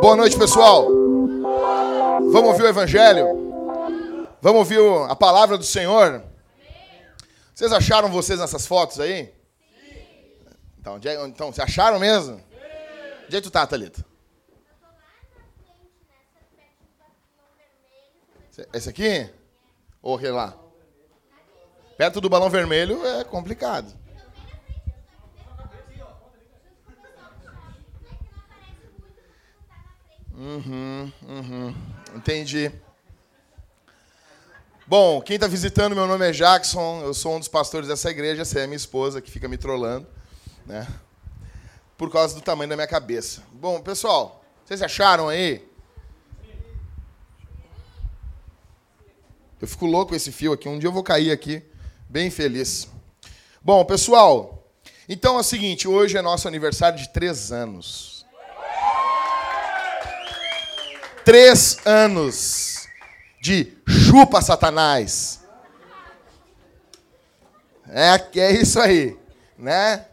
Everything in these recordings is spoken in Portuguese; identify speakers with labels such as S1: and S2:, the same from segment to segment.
S1: Boa noite, pessoal. Vamos ouvir o Evangelho? Vamos ouvir a palavra do Senhor? Vocês acharam vocês nessas fotos aí? Então, então, vocês acharam mesmo? Onde é que tu tá, Thalita? Esse aqui? Ou lá? Perto do balão vermelho é complicado. Uhum, uhum. Entendi. Bom, quem está visitando, meu nome é Jackson, eu sou um dos pastores dessa igreja, essa é minha esposa que fica me trolando, né? Por causa do tamanho da minha cabeça. Bom, pessoal, vocês acharam aí? Eu fico louco com esse fio aqui, um dia eu vou cair aqui, bem feliz. Bom, pessoal, então é o seguinte, hoje é nosso aniversário de três anos. Três anos de chupa Satanás. É, é isso aí, né?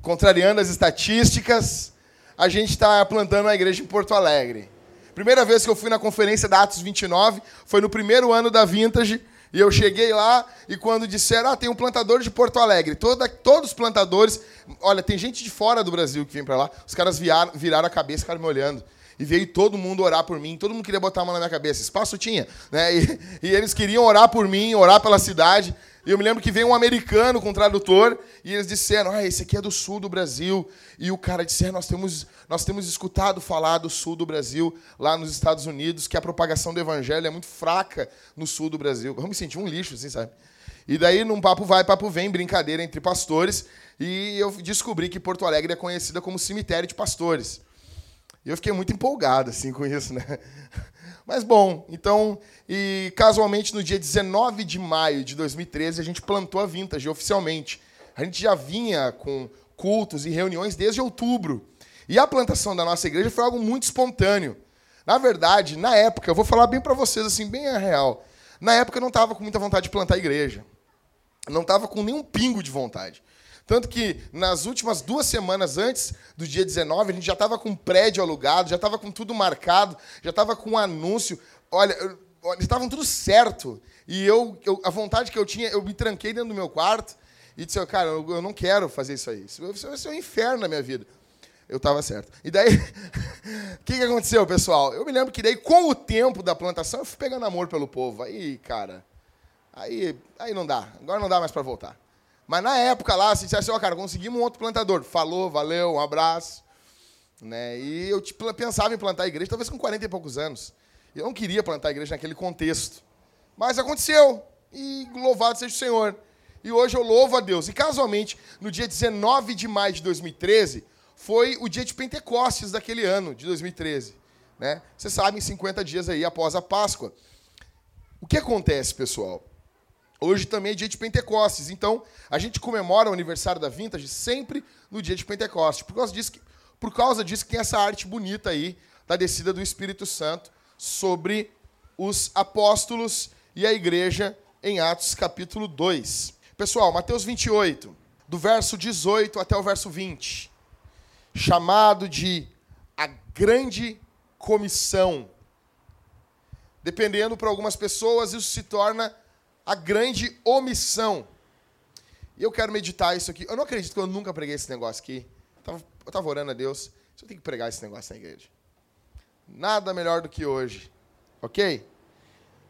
S1: Contrariando as estatísticas, a gente está plantando a igreja em Porto Alegre. Primeira vez que eu fui na conferência da Atos 29 foi no primeiro ano da Vintage. E eu cheguei lá e quando disseram, ah, tem um plantador de Porto Alegre. Toda, todos os plantadores. Olha, tem gente de fora do Brasil que vem para lá. Os caras viraram, viraram a cabeça, ficaram me olhando. E veio todo mundo orar por mim, todo mundo queria botar a mão na minha cabeça. Espaço tinha. Né? E, e eles queriam orar por mim, orar pela cidade. E eu me lembro que veio um americano com um tradutor e eles disseram: Ah, esse aqui é do sul do Brasil. E o cara disse: é, nós, temos, nós temos escutado falar do sul do Brasil, lá nos Estados Unidos, que a propagação do evangelho é muito fraca no sul do Brasil. Eu me senti um lixo, assim, sabe? E daí, num papo vai, papo vem, brincadeira entre pastores. E eu descobri que Porto Alegre é conhecida como cemitério de pastores. E eu fiquei muito empolgado assim com isso, né? Mas bom, então, e casualmente no dia 19 de maio de 2013 a gente plantou a Vintage oficialmente. A gente já vinha com cultos e reuniões desde outubro. E a plantação da nossa igreja foi algo muito espontâneo. Na verdade, na época, eu vou falar bem para vocês assim, bem a real. Na época eu não estava com muita vontade de plantar a igreja. não estava com nenhum pingo de vontade. Tanto que nas últimas duas semanas antes do dia 19, a gente já estava com prédio alugado, já estava com tudo marcado, já estava com um anúncio. Olha, eles estavam tudo certo. E eu, eu, a vontade que eu tinha, eu me tranquei dentro do meu quarto e disse, cara, eu, eu não quero fazer isso aí. Isso vai ser um inferno na minha vida. Eu estava certo. E daí, o que, que aconteceu, pessoal? Eu me lembro que daí, com o tempo da plantação, eu fui pegando amor pelo povo. Aí, cara, aí, aí não dá. Agora não dá mais para voltar. Mas na época lá, se dissesse, ó, oh, cara, conseguimos um outro plantador. Falou, valeu, um abraço. Né? E eu tipo, pensava em plantar a igreja, talvez com 40 e poucos anos. Eu não queria plantar a igreja naquele contexto. Mas aconteceu. E louvado seja o Senhor. E hoje eu louvo a Deus. E casualmente, no dia 19 de maio de 2013, foi o dia de Pentecostes daquele ano, de 2013. Né? Vocês sabem, 50 dias aí após a Páscoa. O que acontece, pessoal? Hoje também é dia de Pentecostes. Então, a gente comemora o aniversário da Vintage sempre no dia de Pentecostes. Por causa disso, por causa disso que tem essa arte bonita aí da descida do Espírito Santo sobre os apóstolos e a igreja em Atos capítulo 2. Pessoal, Mateus 28, do verso 18 até o verso 20. Chamado de a grande comissão. Dependendo para algumas pessoas, isso se torna a grande omissão. E eu quero meditar isso aqui. Eu não acredito que eu nunca preguei esse negócio aqui. Eu estava orando a Deus. Eu tenho que pregar esse negócio na igreja. Nada melhor do que hoje. Ok?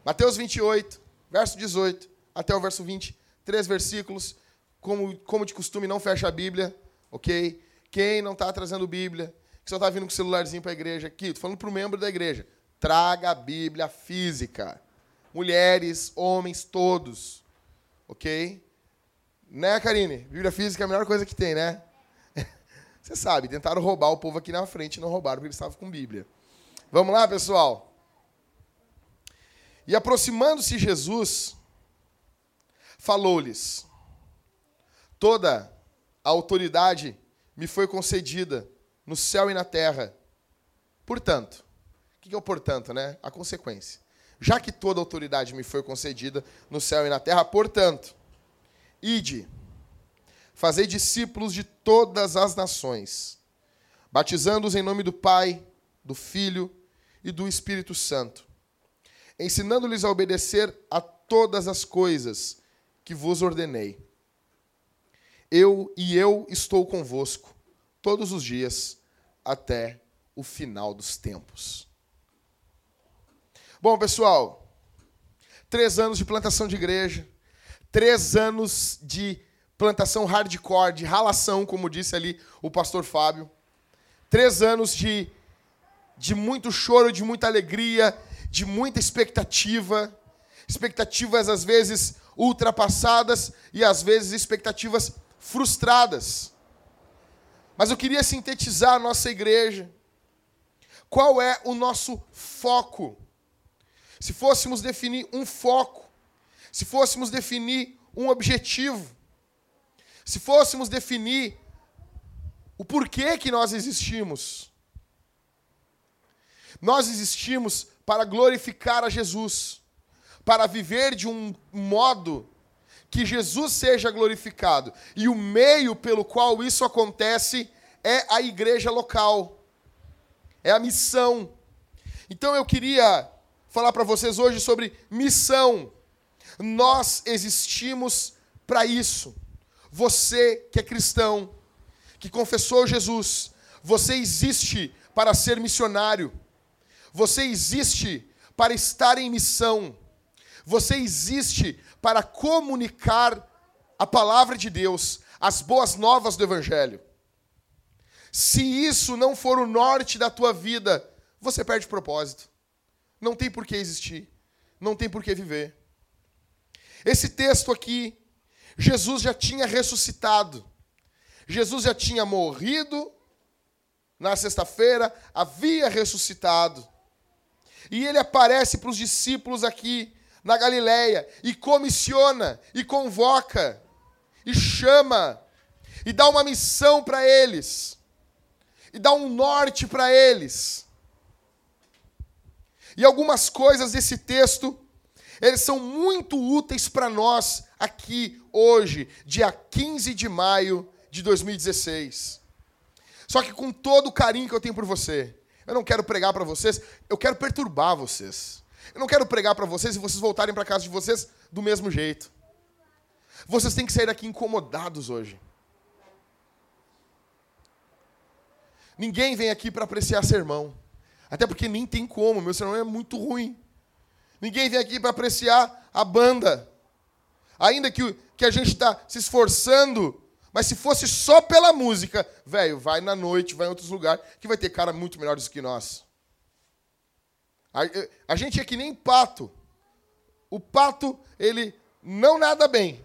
S1: Mateus 28, verso 18 até o verso 20. Três versículos. Como, como de costume, não fecha a Bíblia. Ok? Quem não está trazendo Bíblia, que só está vindo com o celularzinho para a igreja aqui, estou falando para o membro da igreja. Traga a Bíblia física mulheres, homens, todos. Ok? Né, Karine? Bíblia física é a melhor coisa que tem, né? Você sabe, tentaram roubar o povo aqui na frente, não roubaram porque eles estavam com Bíblia. Vamos lá, pessoal? E aproximando-se Jesus, falou-lhes: Toda a autoridade me foi concedida no céu e na terra. Portanto, o que é o portanto, né? A consequência. Já que toda autoridade me foi concedida no céu e na terra, portanto, ide, fazei discípulos de todas as nações, batizando-os em nome do Pai, do Filho e do Espírito Santo, ensinando-lhes a obedecer a todas as coisas que vos ordenei. Eu e eu estou convosco todos os dias até o final dos tempos. Bom, pessoal, três anos de plantação de igreja, três anos de plantação hardcore, de ralação, como disse ali o pastor Fábio, três anos de, de muito choro, de muita alegria, de muita expectativa, expectativas às vezes ultrapassadas e às vezes expectativas frustradas. Mas eu queria sintetizar a nossa igreja. Qual é o nosso foco? Se fôssemos definir um foco, se fôssemos definir um objetivo, se fôssemos definir o porquê que nós existimos, nós existimos para glorificar a Jesus, para viver de um modo que Jesus seja glorificado. E o meio pelo qual isso acontece é a igreja local, é a missão. Então eu queria falar para vocês hoje sobre missão. Nós existimos para isso. Você que é cristão, que confessou Jesus, você existe para ser missionário. Você existe para estar em missão. Você existe para comunicar a palavra de Deus, as boas novas do Evangelho. Se isso não for o norte da tua vida, você perde propósito. Não tem por que existir. Não tem por que viver. Esse texto aqui, Jesus já tinha ressuscitado. Jesus já tinha morrido na sexta-feira, havia ressuscitado. E ele aparece para os discípulos aqui na Galileia e comissiona e convoca e chama e dá uma missão para eles e dá um norte para eles. E algumas coisas desse texto, eles são muito úteis para nós aqui hoje, dia 15 de maio de 2016. Só que com todo o carinho que eu tenho por você, eu não quero pregar para vocês, eu quero perturbar vocês. Eu não quero pregar para vocês e vocês voltarem para casa de vocês do mesmo jeito. Vocês têm que sair daqui incomodados hoje. Ninguém vem aqui para apreciar sermão. Até porque nem tem como, meu sermão é muito ruim. Ninguém vem aqui para apreciar a banda. Ainda que, que a gente está se esforçando, mas se fosse só pela música, velho, vai na noite, vai em outros lugares, que vai ter cara muito melhores que nós. A, a gente é que nem pato. O pato, ele não nada bem.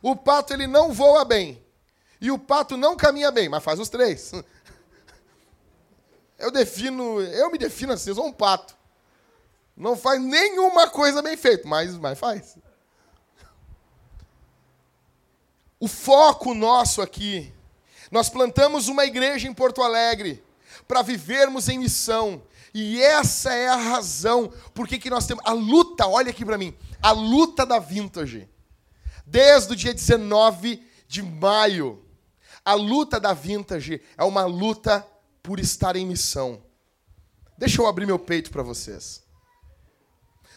S1: O pato, ele não voa bem. E o pato não caminha bem, mas faz os três. Eu defino, eu me defino assim, eu sou um pato. Não faz nenhuma coisa bem feita, mas, mas faz. O foco nosso aqui, nós plantamos uma igreja em Porto Alegre para vivermos em missão, e essa é a razão por que nós temos a luta, olha aqui para mim, a luta da Vintage. Desde o dia 19 de maio, a luta da Vintage é uma luta por estar em missão. Deixa eu abrir meu peito para vocês.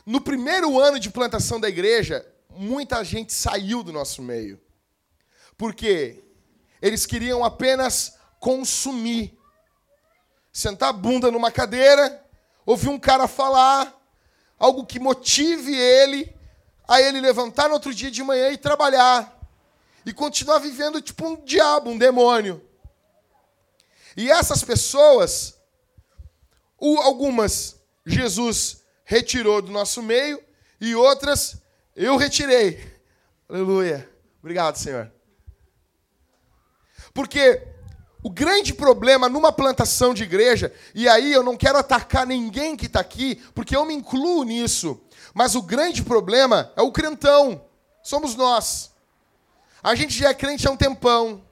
S1: No primeiro ano de plantação da igreja, muita gente saiu do nosso meio. Porque eles queriam apenas consumir sentar a bunda numa cadeira, ouvir um cara falar, algo que motive ele a ele levantar no outro dia de manhã e trabalhar. E continuar vivendo tipo um diabo, um demônio. E essas pessoas, algumas Jesus retirou do nosso meio e outras eu retirei. Aleluia. Obrigado, Senhor. Porque o grande problema numa plantação de igreja, e aí eu não quero atacar ninguém que está aqui, porque eu me incluo nisso, mas o grande problema é o crentão, somos nós. A gente já é crente há um tempão,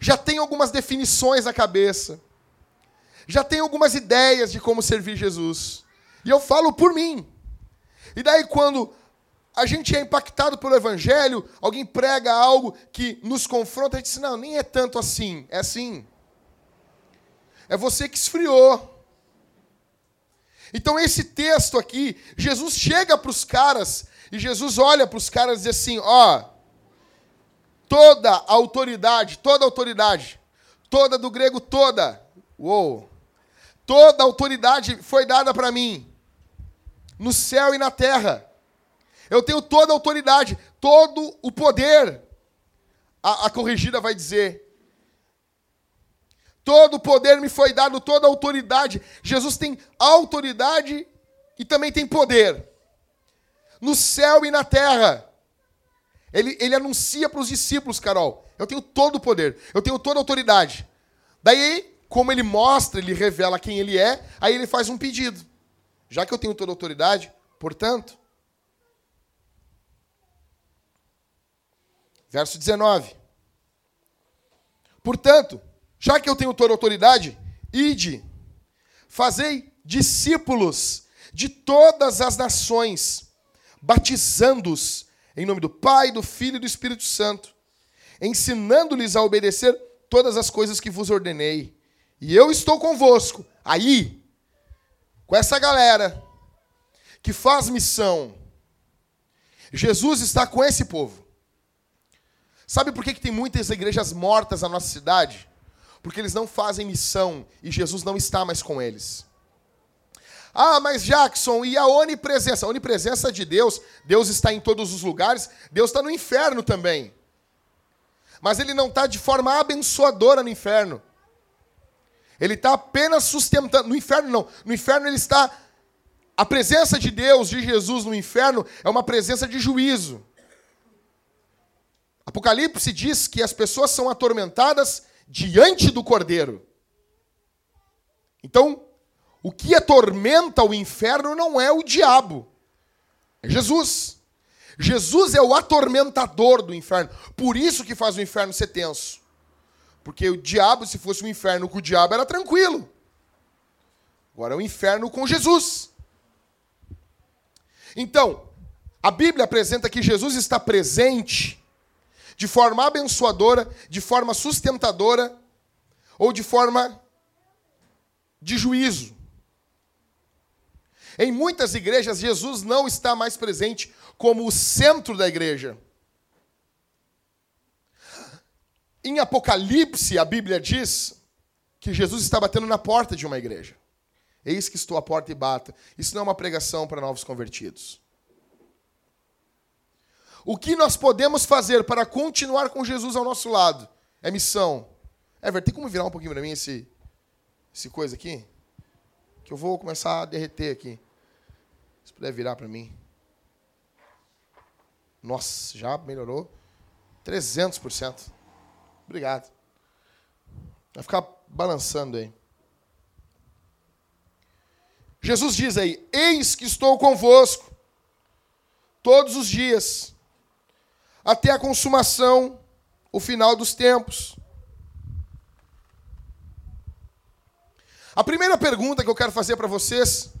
S1: já tem algumas definições na cabeça, já tem algumas ideias de como servir Jesus. E eu falo por mim. E daí, quando a gente é impactado pelo Evangelho, alguém prega algo que nos confronta, a gente diz: não, nem é tanto assim. É assim. É você que esfriou. Então, esse texto aqui, Jesus chega para os caras, e Jesus olha para os caras e diz assim: ó, toda autoridade, toda autoridade, toda do grego toda, uou, toda autoridade foi dada para mim, no céu e na terra. Eu tenho toda a autoridade, todo o poder. A, a corrigida vai dizer: Todo o poder me foi dado, toda a autoridade. Jesus tem autoridade e também tem poder. No céu e na terra. Ele, ele anuncia para os discípulos, Carol: Eu tenho todo o poder, eu tenho toda a autoridade. Daí, como ele mostra, ele revela quem ele é, aí ele faz um pedido. Já que eu tenho toda a autoridade, portanto. Verso 19. Portanto, já que eu tenho toda a autoridade, ide, fazei discípulos de todas as nações, batizando-os em nome do Pai, do Filho e do Espírito Santo, ensinando-lhes a obedecer todas as coisas que vos ordenei. E eu estou convosco, aí, com essa galera que faz missão. Jesus está com esse povo. Sabe por que, que tem muitas igrejas mortas na nossa cidade? porque eles não fazem missão e Jesus não está mais com eles. Ah, mas Jackson, e a onipresença? A onipresença de Deus, Deus está em todos os lugares, Deus está no inferno também. Mas ele não está de forma abençoadora no inferno. Ele está apenas sustentando. No inferno, não. No inferno, ele está. A presença de Deus, de Jesus no inferno, é uma presença de juízo. Apocalipse diz que as pessoas são atormentadas diante do Cordeiro. Então, o que atormenta o inferno não é o diabo, é Jesus. Jesus é o atormentador do inferno. Por isso que faz o inferno ser tenso. Porque o diabo, se fosse um inferno com o diabo, era tranquilo. Agora é o inferno com Jesus. Então, a Bíblia apresenta que Jesus está presente de forma abençoadora, de forma sustentadora ou de forma de juízo. Em muitas igrejas, Jesus não está mais presente como o centro da igreja. Em Apocalipse, a Bíblia diz que Jesus está batendo na porta de uma igreja. Eis que estou à porta e bata. Isso não é uma pregação para novos convertidos. O que nós podemos fazer para continuar com Jesus ao nosso lado? É missão. Ever, tem como virar um pouquinho para mim esse, esse coisa aqui? Que eu vou começar a derreter aqui. Se puder virar para mim. Nossa, já melhorou 300%. Obrigado. Vai ficar balançando aí. Jesus diz aí: Eis que estou convosco todos os dias até a consumação, o final dos tempos. A primeira pergunta que eu quero fazer para vocês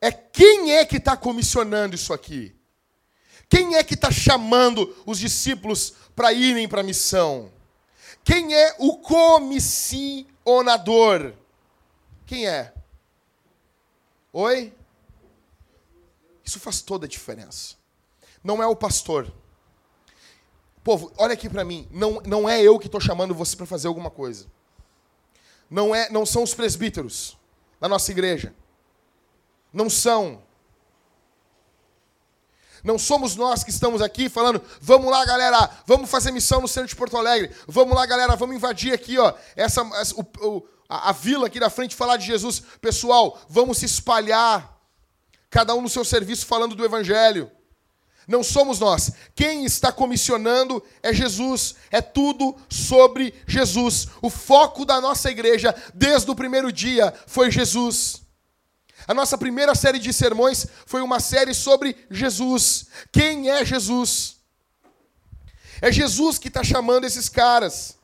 S1: é quem é que está comissionando isso aqui? Quem é que está chamando os discípulos para irem para a missão? Quem é o comissionador? Quem é? Oi? Isso faz toda a diferença. Não é o pastor. Povo, olha aqui para mim. Não, não é eu que estou chamando você para fazer alguma coisa. Não, é, não são os presbíteros da nossa igreja. Não são. Não somos nós que estamos aqui falando, vamos lá, galera, vamos fazer missão no centro de Porto Alegre. Vamos lá, galera, vamos invadir aqui, ó, essa, essa o, o, a, a vila aqui da frente falar de Jesus. Pessoal, vamos se espalhar. Cada um no seu serviço falando do evangelho. Não somos nós. Quem está comissionando é Jesus. É tudo sobre Jesus. O foco da nossa igreja, desde o primeiro dia, foi Jesus. A nossa primeira série de sermões foi uma série sobre Jesus. Quem é Jesus? É Jesus que está chamando esses caras.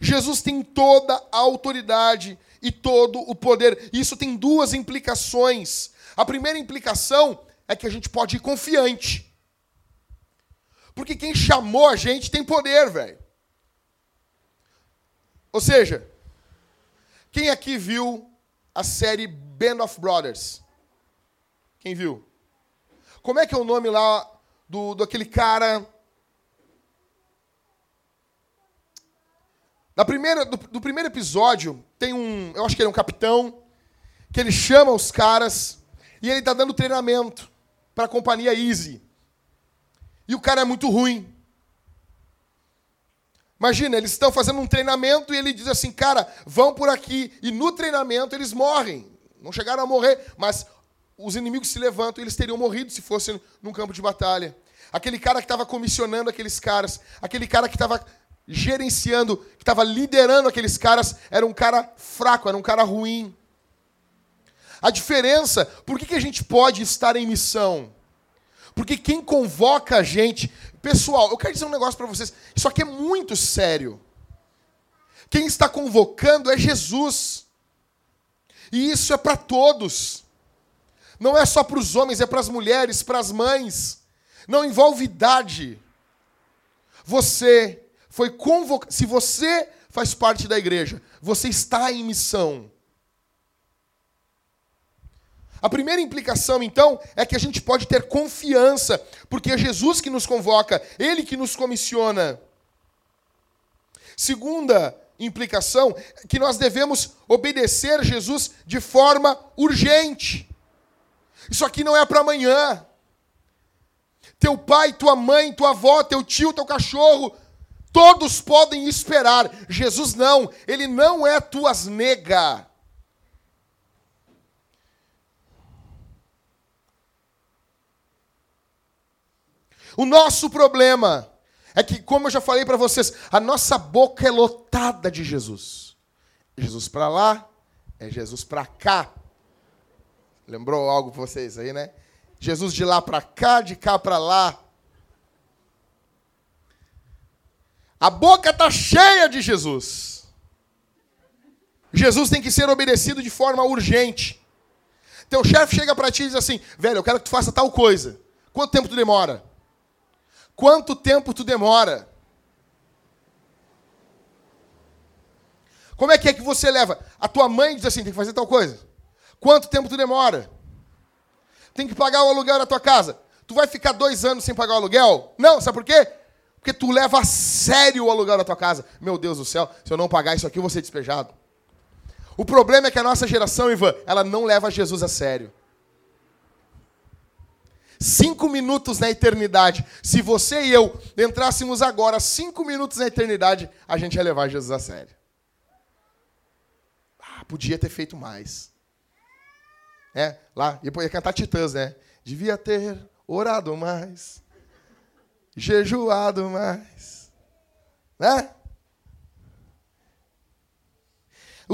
S1: Jesus tem toda a autoridade e todo o poder. Isso tem duas implicações. A primeira implicação é que a gente pode ir confiante. Porque quem chamou a gente tem poder, velho. Ou seja, quem aqui viu a série Band of Brothers? Quem viu? Como é que é o nome lá do, do aquele cara Na primeira, do, do, primeiro episódio, tem um. Eu acho que ele é um capitão, que ele chama os caras e ele está dando treinamento para a companhia Easy. E o cara é muito ruim. Imagina, eles estão fazendo um treinamento e ele diz assim, cara, vão por aqui. E no treinamento eles morrem. Não chegaram a morrer, mas os inimigos se levantam e eles teriam morrido se fossem num campo de batalha. Aquele cara que estava comissionando aqueles caras, aquele cara que estava gerenciando, que estava liderando aqueles caras, era um cara fraco, era um cara ruim. A diferença, por que, que a gente pode estar em missão? Porque quem convoca a gente. Pessoal, eu quero dizer um negócio para vocês. Isso aqui é muito sério. Quem está convocando é Jesus. E isso é para todos. Não é só para os homens, é para as mulheres, para as mães. Não envolve idade. Você foi convocado. Se você faz parte da igreja, você está em missão. A primeira implicação, então, é que a gente pode ter confiança, porque é Jesus que nos convoca, Ele que nos comissiona. Segunda implicação, é que nós devemos obedecer Jesus de forma urgente. Isso aqui não é para amanhã. Teu pai, tua mãe, tua avó, teu tio, teu cachorro, Todos podem esperar. Jesus não, ele não é tuas nega. O nosso problema é que, como eu já falei para vocês, a nossa boca é lotada de Jesus. Jesus para lá, é Jesus para cá. Lembrou algo para vocês aí, né? Jesus de lá para cá, de cá para lá. A boca está cheia de Jesus. Jesus tem que ser obedecido de forma urgente. Teu chefe chega para ti e diz assim: velho, eu quero que tu faça tal coisa. Quanto tempo tu demora? Quanto tempo tu demora? Como é que é que você leva? A tua mãe diz assim: tem que fazer tal coisa. Quanto tempo tu demora? Tem que pagar o aluguel da tua casa. Tu vai ficar dois anos sem pagar o aluguel? Não, sabe por quê? Porque tu leva a sério o aluguel da tua casa. Meu Deus do céu, se eu não pagar isso aqui, eu vou ser despejado. O problema é que a nossa geração, Ivan, ela não leva Jesus a sério. Cinco minutos na eternidade. Se você e eu entrássemos agora cinco minutos na eternidade, a gente ia levar Jesus a sério. Ah, podia ter feito mais. É, lá, ia cantar Titãs, né? Devia ter orado mais jejuado mais. Né?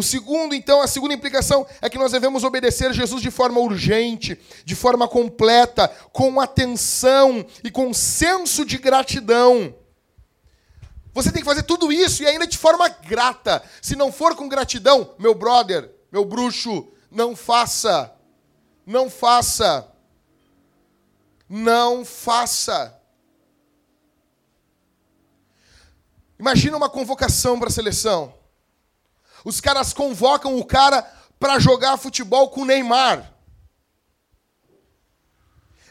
S1: O segundo, então, a segunda implicação é que nós devemos obedecer Jesus de forma urgente, de forma completa, com atenção e com senso de gratidão. Você tem que fazer tudo isso e ainda de forma grata. Se não for com gratidão, meu brother, meu bruxo, não faça. Não faça. Não faça. Imagina uma convocação para a seleção. Os caras convocam o cara para jogar futebol com o Neymar.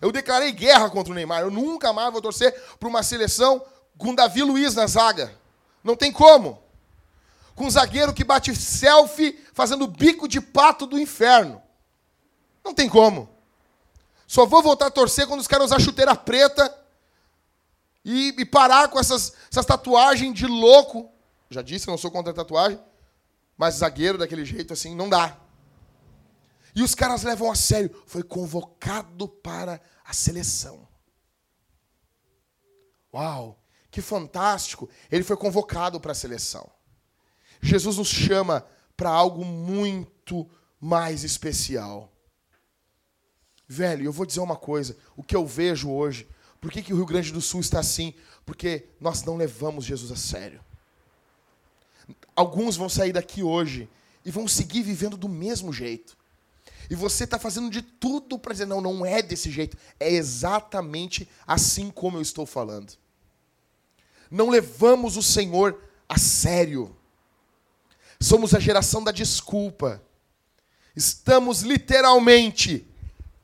S1: Eu declarei guerra contra o Neymar. Eu nunca mais vou torcer para uma seleção com Davi Luiz na zaga. Não tem como. Com um zagueiro que bate selfie fazendo bico de pato do inferno. Não tem como. Só vou voltar a torcer quando os caras usar chuteira preta e, e parar com essas, essas tatuagens de louco. Já disse, eu não sou contra a tatuagem, mas zagueiro daquele jeito assim não dá. E os caras levam a sério. Foi convocado para a seleção. Uau, que fantástico! Ele foi convocado para a seleção. Jesus nos chama para algo muito mais especial. Velho, eu vou dizer uma coisa: o que eu vejo hoje por que, que o Rio Grande do Sul está assim? Porque nós não levamos Jesus a sério. Alguns vão sair daqui hoje e vão seguir vivendo do mesmo jeito. E você está fazendo de tudo para dizer, não, não é desse jeito. É exatamente assim como eu estou falando. Não levamos o Senhor a sério. Somos a geração da desculpa. Estamos literalmente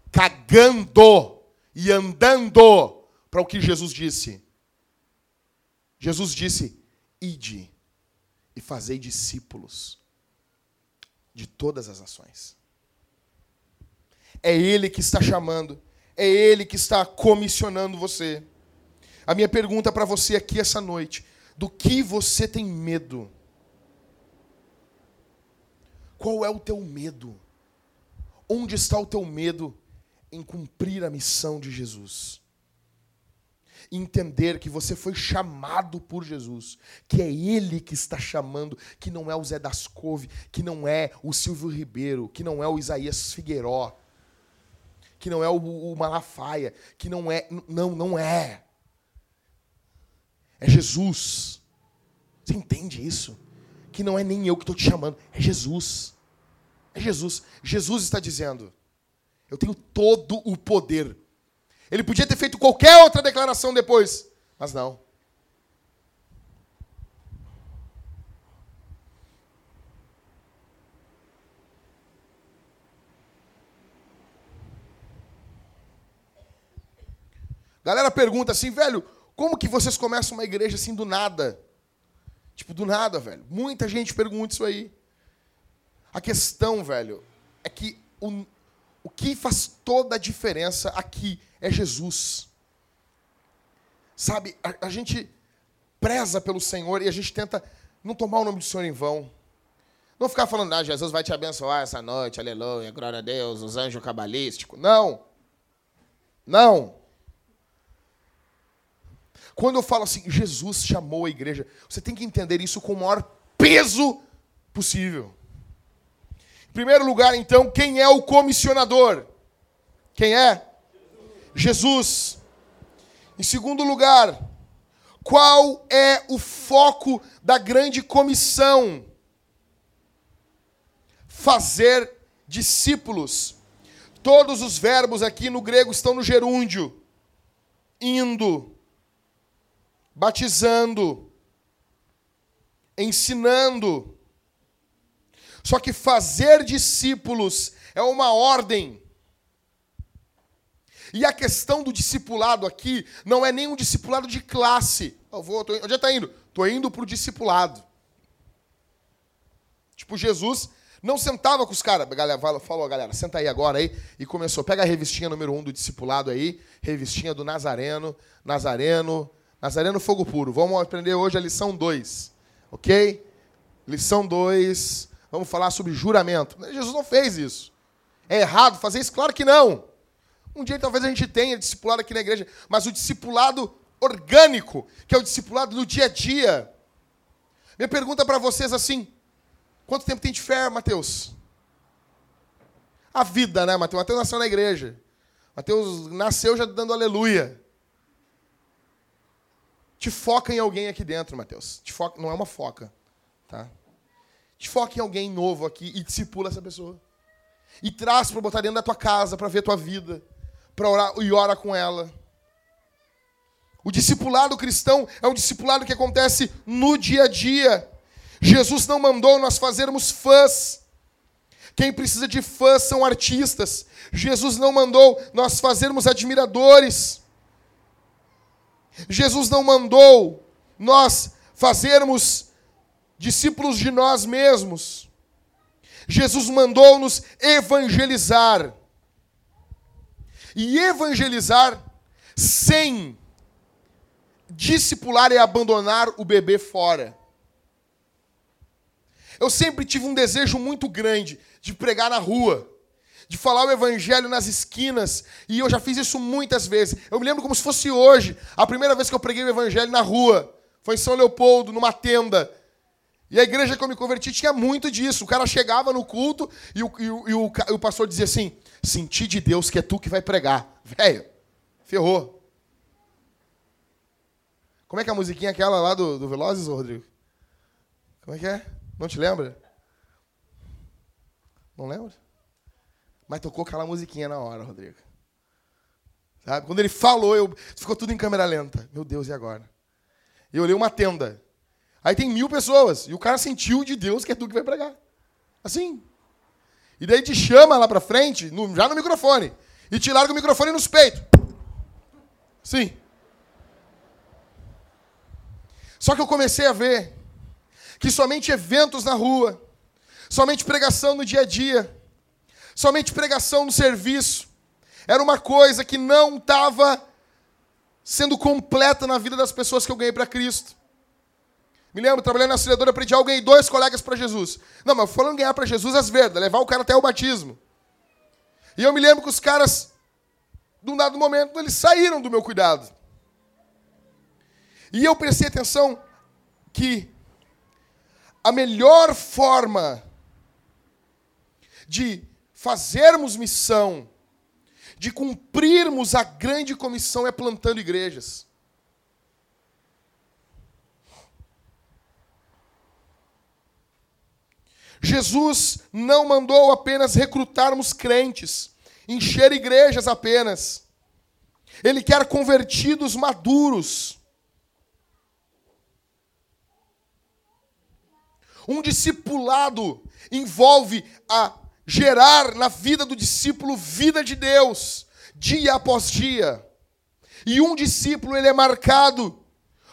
S1: cagando e andando para o que Jesus disse. Jesus disse: Ide e fazei discípulos de todas as nações. É Ele que está chamando, é Ele que está comissionando você. A minha pergunta para você aqui essa noite: do que você tem medo? Qual é o teu medo? Onde está o teu medo em cumprir a missão de Jesus? Entender que você foi chamado por Jesus, que é Ele que está chamando, que não é o Zé das Couve, que não é o Silvio Ribeiro, que não é o Isaías Figueiró, que não é o, o Malafaia, que não é. Não, não é. É Jesus. Você entende isso? Que não é nem eu que estou te chamando, é Jesus. É Jesus. Jesus está dizendo: Eu tenho todo o poder. Ele podia ter feito qualquer outra declaração depois, mas não. Galera pergunta assim, velho, como que vocês começam uma igreja assim do nada? Tipo, do nada, velho. Muita gente pergunta isso aí. A questão, velho, é que o, o que faz toda a diferença aqui é Jesus. Sabe, a, a gente preza pelo Senhor e a gente tenta não tomar o nome do Senhor em vão. Não ficar falando, ah, Jesus vai te abençoar essa noite, aleluia, glória a Deus, os anjos cabalísticos. Não. Não. Quando eu falo assim, Jesus chamou a igreja, você tem que entender isso com o maior peso possível. Primeiro lugar, então, quem é o comissionador? Quem é? Jesus. Em segundo lugar, qual é o foco da grande comissão? Fazer discípulos. Todos os verbos aqui no grego estão no gerúndio. Indo, batizando, ensinando. Só que fazer discípulos é uma ordem. E a questão do discipulado aqui não é nem um discipulado de classe. Eu vou, tô, onde está indo? Estou indo para o discipulado. Tipo, Jesus não sentava com os caras. Galera, falou, galera, senta aí agora aí. E começou. Pega a revistinha número um do discipulado aí. Revistinha do Nazareno. Nazareno, Nazareno Fogo Puro. Vamos aprender hoje a lição 2. Ok? Lição 2. Vamos falar sobre juramento. Jesus não fez isso. É errado fazer isso? Claro que não. Um dia talvez a gente tenha discipulado aqui na igreja, mas o discipulado orgânico, que é o discipulado do dia a dia. Minha pergunta para vocês assim: quanto tempo tem de fé, Mateus? A vida, né, Mateus? Mateus nasceu na igreja. Mateus nasceu já dando aleluia. Te foca em alguém aqui dentro, Mateus. Te foca, não é uma foca, tá? Foca em alguém novo aqui e discipula essa pessoa. E traz para botar dentro da tua casa, para ver a tua vida, para orar e ora com ela. O discipulado cristão é um discipulado que acontece no dia a dia. Jesus não mandou nós fazermos fãs. Quem precisa de fãs são artistas. Jesus não mandou nós fazermos admiradores. Jesus não mandou nós fazermos discípulos de nós mesmos. Jesus mandou-nos evangelizar. E evangelizar sem discipular é abandonar o bebê fora. Eu sempre tive um desejo muito grande de pregar na rua de falar o evangelho nas esquinas, e eu já fiz isso muitas vezes. Eu me lembro como se fosse hoje, a primeira vez que eu preguei o evangelho na rua, foi em São Leopoldo, numa tenda. E a igreja que eu me converti tinha muito disso. O cara chegava no culto e o, e o, e o, e o pastor dizia assim: Senti de Deus que é tu que vai pregar. Velho, ferrou. Como é que é a musiquinha aquela lá do, do Velozes, Rodrigo? Como é que é? Não te lembra? Não lembra? Mas tocou aquela musiquinha na hora, Rodrigo. Sabe? Quando ele falou, eu... ficou tudo em câmera lenta. Meu Deus, e agora? Eu olhei uma tenda. Aí tem mil pessoas. E o cara sentiu de Deus que é tu que vai pregar. Assim. E daí te chama lá pra frente, no, já no microfone. E te larga o microfone nos peitos. Sim. Só que eu comecei a ver que somente eventos na rua, somente pregação no dia a dia, somente pregação no serviço, era uma coisa que não estava sendo completa na vida das pessoas que eu ganhei para Cristo. Me lembro, trabalhando na auxiliadora, aprendi ganhei dois colegas para Jesus. Não, mas falando ganhar para Jesus as verdas, levar o cara até o batismo. E eu me lembro que os caras, de um dado momento, eles saíram do meu cuidado. E eu prestei atenção que a melhor forma de fazermos missão, de cumprirmos a grande comissão é plantando igrejas. Jesus não mandou apenas recrutarmos crentes, encher igrejas apenas. Ele quer convertidos maduros. Um discipulado envolve a gerar na vida do discípulo vida de Deus, dia após dia. E um discípulo ele é marcado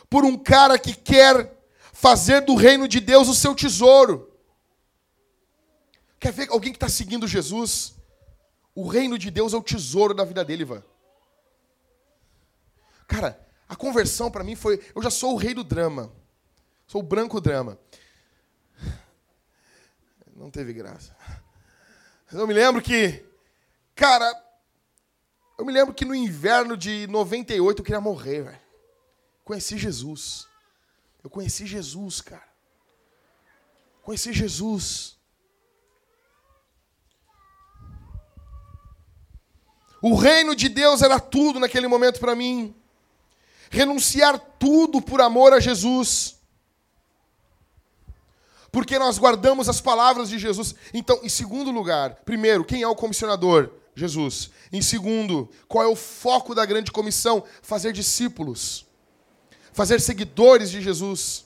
S1: por um cara que quer fazer do reino de Deus o seu tesouro. Quer ver alguém que está seguindo Jesus? O reino de Deus é o tesouro da vida dele, Ivan. Cara, a conversão para mim foi. Eu já sou o rei do drama. Sou o branco drama. Não teve graça. Eu me lembro que. Cara, eu me lembro que no inverno de 98 eu queria morrer, velho. Conheci Jesus. Eu conheci Jesus, cara. Conheci Jesus. O reino de Deus era tudo naquele momento para mim. Renunciar tudo por amor a Jesus. Porque nós guardamos as palavras de Jesus. Então, em segundo lugar, primeiro, quem é o comissionador? Jesus. Em segundo, qual é o foco da grande comissão? Fazer discípulos. Fazer seguidores de Jesus.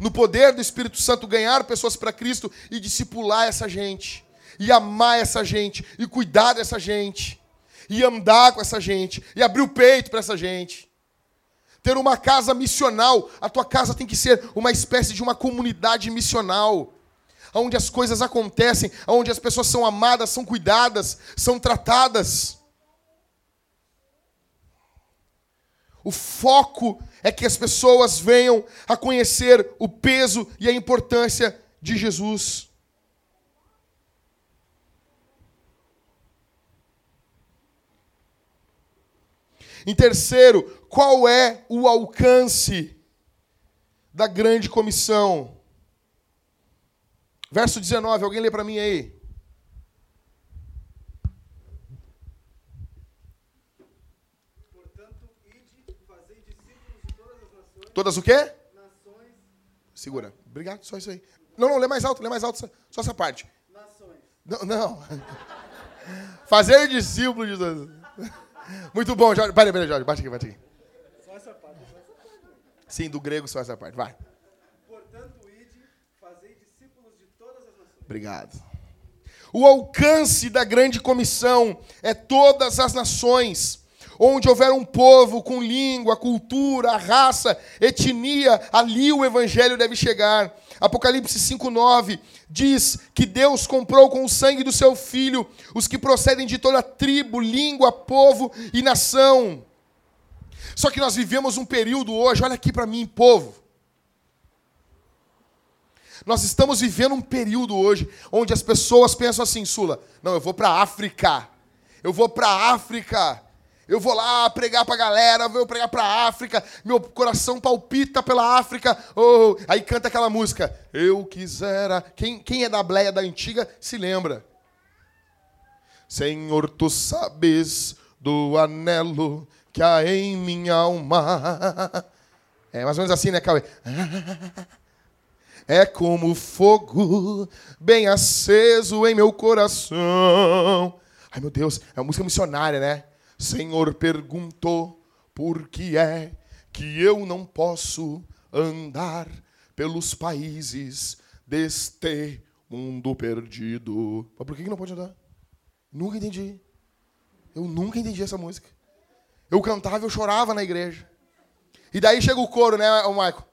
S1: No poder do Espírito Santo, ganhar pessoas para Cristo e discipular essa gente e amar essa gente, e cuidar dessa gente, e andar com essa gente, e abrir o peito para essa gente. Ter uma casa missional, a tua casa tem que ser uma espécie de uma comunidade missional, onde as coisas acontecem, onde as pessoas são amadas, são cuidadas, são tratadas. O foco é que as pessoas venham a conhecer o peso e a importância de Jesus. Em terceiro, qual é o alcance da grande comissão? Verso 19, alguém lê para mim aí.
S2: Portanto, ide, fazei discípulos de todas as nações.
S1: Todas o quê?
S2: Nações.
S1: Segura. Obrigado, só isso aí. Não, não, lê mais alto, lê mais alto, só essa parte.
S2: Nações.
S1: Não, não. Fazer discípulos de todas. Muito bom, Jorge. Peraí, peraí, Jorge. Bate aqui, bate aqui.
S2: Só essa parte. Só essa parte.
S1: Sim, do grego só essa parte. Vai.
S2: Portanto, ide, fazei discípulos de todas as nações.
S1: Obrigado. O alcance da grande comissão é todas as nações. Onde houver um povo com língua, cultura, raça, etnia, ali o evangelho deve chegar. Apocalipse 5:9 diz que Deus comprou com o sangue do seu filho os que procedem de toda tribo, língua, povo e nação. Só que nós vivemos um período hoje, olha aqui para mim, povo. Nós estamos vivendo um período hoje onde as pessoas pensam assim, Sula, não, eu vou para a África. Eu vou para a África. Eu vou lá pregar para a galera, vou pregar para a África, meu coração palpita pela África. Oh, aí canta aquela música, eu quisera. Quem, quem é da bleia da antiga se lembra. Senhor, tu sabes do anelo que há em minha alma. É mais ou menos assim, né, Cauê? é como fogo bem aceso em meu coração. Ai meu Deus, é uma música missionária, né? Senhor perguntou por que é que eu não posso andar pelos países deste mundo perdido. Mas por que não pode andar? Nunca entendi. Eu nunca entendi essa música. Eu cantava, eu chorava na igreja. E daí chega o coro, né, o Michael?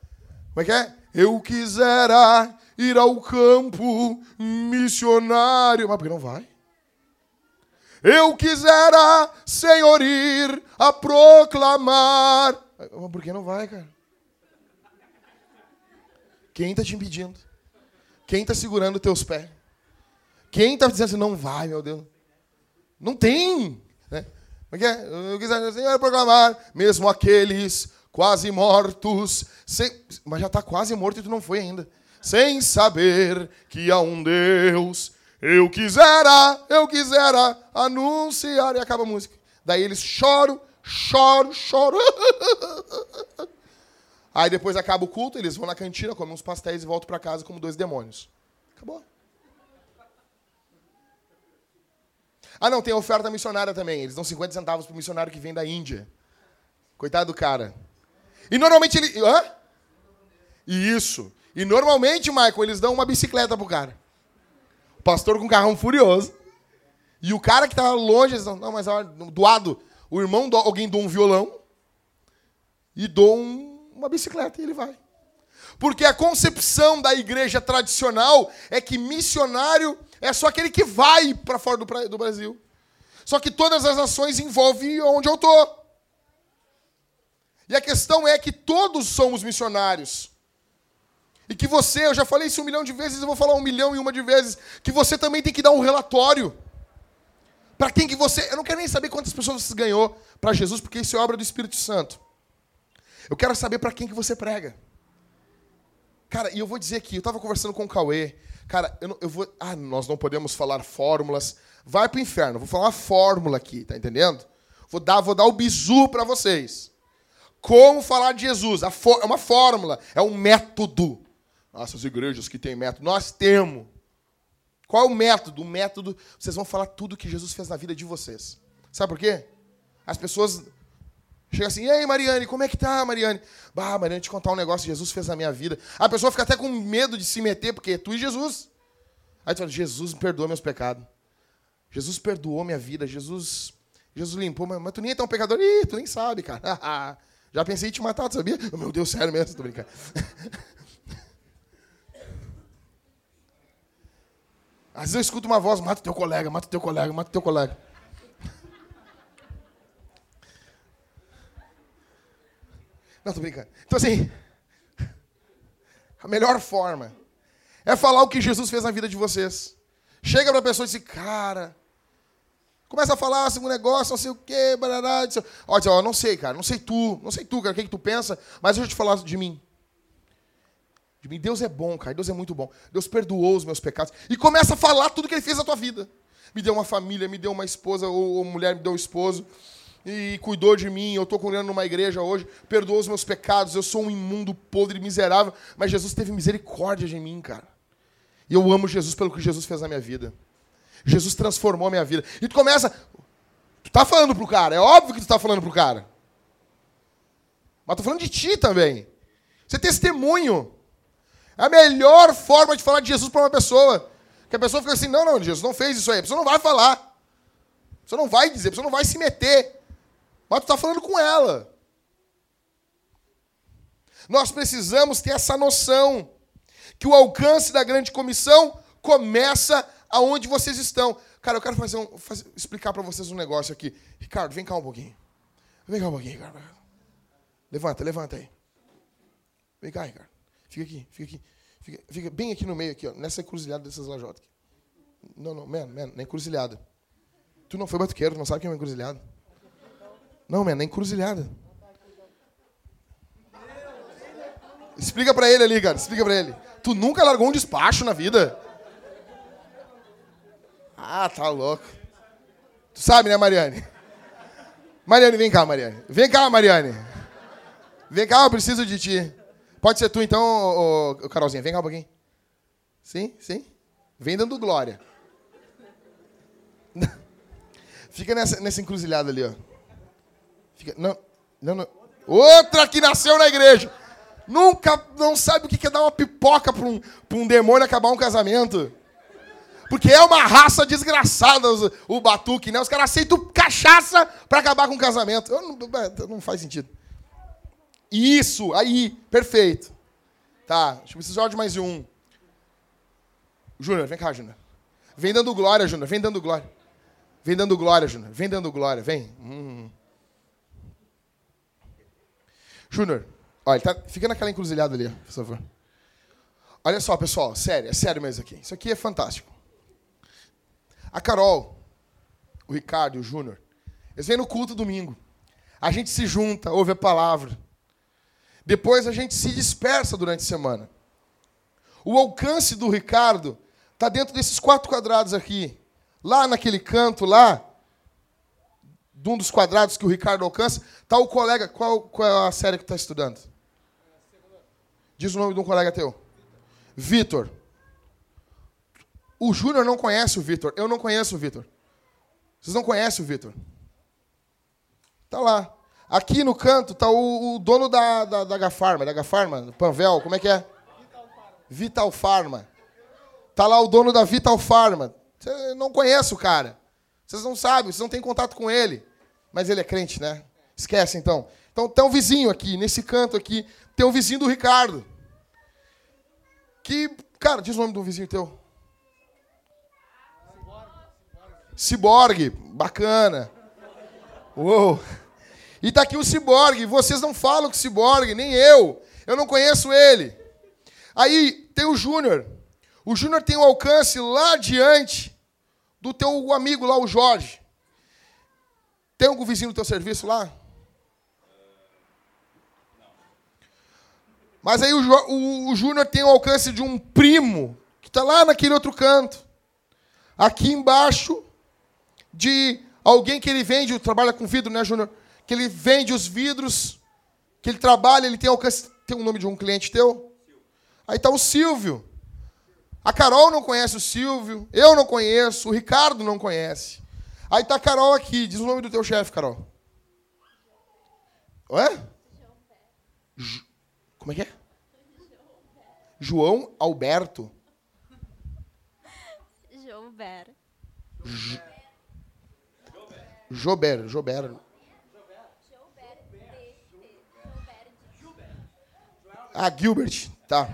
S1: Como é que é? Eu quisera ir ao campo missionário. Mas por que não vai? Eu quisera, Senhor, ir a proclamar. Por que não vai, cara? Quem está te impedindo? Quem está segurando teus pés? Quem está dizendo assim, não vai, meu Deus? Não tem. Né? Como é é? Eu quisera, Senhor, proclamar, mesmo aqueles quase mortos, sem... mas já está quase morto e tu não foi ainda. Sem saber que há um Deus, eu quisera, eu quisera anunciar. E acaba a música. Daí eles choram, choram, choram. Aí depois acaba o culto, eles vão na cantina, comem uns pastéis e voltam para casa como dois demônios. Acabou. Ah, não, tem a oferta missionária também. Eles dão 50 centavos pro missionário que vem da Índia. Coitado do cara. E normalmente ele. Hã? Isso. E normalmente, Michael, eles dão uma bicicleta pro cara. Pastor com carrão furioso. E o cara que tava longe, eles não, mas doado. O irmão, do, alguém doa um violão e doa um, uma bicicleta e ele vai. Porque a concepção da igreja tradicional é que missionário é só aquele que vai para fora do, do Brasil. Só que todas as nações envolvem onde eu estou. E a questão é que todos somos missionários. E que você, eu já falei isso um milhão de vezes, eu vou falar um milhão e uma de vezes, que você também tem que dar um relatório. Para quem que você. Eu não quero nem saber quantas pessoas você ganhou para Jesus, porque isso é obra do Espírito Santo. Eu quero saber para quem que você prega. Cara, e eu vou dizer aqui, eu estava conversando com o Cauê. Cara, eu, não, eu vou. Ah, nós não podemos falar fórmulas. Vai pro inferno. Vou falar uma fórmula aqui, tá entendendo? Vou dar, vou dar o bizu para vocês. Como falar de Jesus? é uma fórmula, é um método. Nossas igrejas que têm método. Nós temos. Qual é o método? O método, vocês vão falar tudo que Jesus fez na vida de vocês. Sabe por quê? As pessoas chegam assim, e aí, Mariane, como é que tá, Mariane? Bah, Mariane, te contar um negócio que Jesus fez na minha vida. A pessoa fica até com medo de se meter, porque é tu e Jesus. Aí tu fala, Jesus perdoa meus pecados. Jesus perdoou minha vida. Jesus, Jesus limpou, mas, mas tu nem é tão pecador. Ih, tu nem sabe, cara. Já pensei em te matar, tu sabia? Oh, meu Deus, sério mesmo, tô brincando. Às vezes eu escuto uma voz, mata teu colega, mata teu colega, mata teu colega. Não, tô brincando. Então assim, a melhor forma é falar o que Jesus fez na vida de vocês. Chega para a pessoa e diz, cara, Começa a falar assim, um negócio, não sei o quê, barará. Olha, ó, não sei, cara, não sei tu, não sei tu, cara, o que, que tu pensa, mas deixa eu te falar de mim. De mim, Deus é bom, cara, Deus é muito bom. Deus perdoou os meus pecados. E começa a falar tudo que ele fez na tua vida. Me deu uma família, me deu uma esposa, ou, ou mulher me deu um esposo, e cuidou de mim, eu estou congregando numa igreja hoje, perdoou os meus pecados, eu sou um imundo, podre, miserável, mas Jesus teve misericórdia de mim, cara. E eu amo Jesus pelo que Jesus fez na minha vida. Jesus transformou a minha vida. E tu começa. Tu tá falando pro cara, é óbvio que tu tá falando pro cara. Mas tô falando de ti também. Você é testemunho. A melhor forma de falar de Jesus para uma pessoa. Que a pessoa fica assim, não, não, Jesus não fez isso aí. A pessoa não vai falar. A pessoa não vai dizer, a pessoa não vai se meter. Mas tu tá falando com ela. Nós precisamos ter essa noção que o alcance da grande comissão começa aonde vocês estão. Cara, eu quero fazer um, fazer, explicar para vocês um negócio aqui. Ricardo, vem cá um pouquinho. Vem cá um pouquinho, Ricardo. Levanta, levanta aí. Vem cá, Ricardo. Fica aqui, fica aqui. Fica, fica bem aqui no meio, aqui, ó, nessa encruzilhada dessas lajotas. Não, não, man, man, na encruzilhada. Tu não foi batuqueiro, tu não sabe o que é uma encruzilhada? Não, man, na encruzilhada. Explica pra ele ali, cara. Explica pra ele. Tu nunca largou um despacho na vida? Ah, tá louco. Tu sabe, né, Mariane? Mariane, vem cá, Mariane. Vem cá, Mariane. Vem cá, eu preciso de ti. Pode ser tu, então, ô, ô, Carolzinha. Vem cá um pouquinho. Sim, sim. Vem dando glória. Fica nessa, nessa encruzilhada ali, ó. Fica, não, não, não. Outra que nasceu na igreja. Nunca não sabe o que é dar uma pipoca para um, pra um demônio acabar um casamento. Porque é uma raça desgraçada o batuque, né? Os caras aceitam cachaça para acabar com o casamento. Não, não, faz sentido. Isso, aí, perfeito. Tá, deixa eu precisar de mais um. Júnior, vem cá, Júnior. Vem dando glória, Júnior, vem dando glória. Vem dando glória, Júnior. Vem dando glória, vem. Hum. Júnior, olha, tá, fica naquela encruzilhada ali, por favor. Olha só, pessoal, sério, é sério mesmo aqui. Isso aqui é fantástico. A Carol, o Ricardo e o Júnior, eles vêm no culto domingo. A gente se junta, ouve a palavra. Depois a gente se dispersa durante a semana. O alcance do Ricardo está dentro desses quatro quadrados aqui. Lá naquele canto lá, de um dos quadrados que o Ricardo alcança, está o colega. Qual, qual é a série que está estudando? Diz o nome de um colega teu. Vitor. O Júnior não conhece o Vitor. Eu não conheço o Vitor. Vocês não conhecem o Vitor. Está lá. Aqui no canto está o, o, dono da, da, da Gafarma, da Gafarma, Panvel, como é que é? Vital Pharma. Está lá o dono da Vital Pharma. Você não conhece o cara. Vocês não sabem, vocês não têm contato com ele. Mas ele é crente, né? Esquece então. Então tem um vizinho aqui, nesse canto aqui, tem um vizinho do Ricardo. Que, cara, diz o nome do vizinho teu. Ciborgue, bacana. Uou. E tá aqui o Ciborgue. Vocês não falam com o Ciborgue, nem eu. Eu não conheço ele. Aí tem o Júnior. O Júnior tem um alcance lá adiante do teu amigo lá, o Jorge. Tem algum vizinho do teu serviço lá? Mas aí o, o, o Júnior tem o alcance de um primo que está lá naquele outro canto. Aqui embaixo de alguém que ele vende, trabalha com vidro, né, Júnior? Que ele vende os vidros, que ele trabalha, ele tem alcance. Tem o um nome de um cliente teu? Aí está o Silvio. A Carol não conhece o Silvio, eu não conheço, o Ricardo não conhece. Aí está a Carol aqui, diz o nome do teu chefe, Carol. Ué? Como é que é? João Alberto.
S3: João Ber.
S1: Jober, Jober. Ah, Gilbert, tá.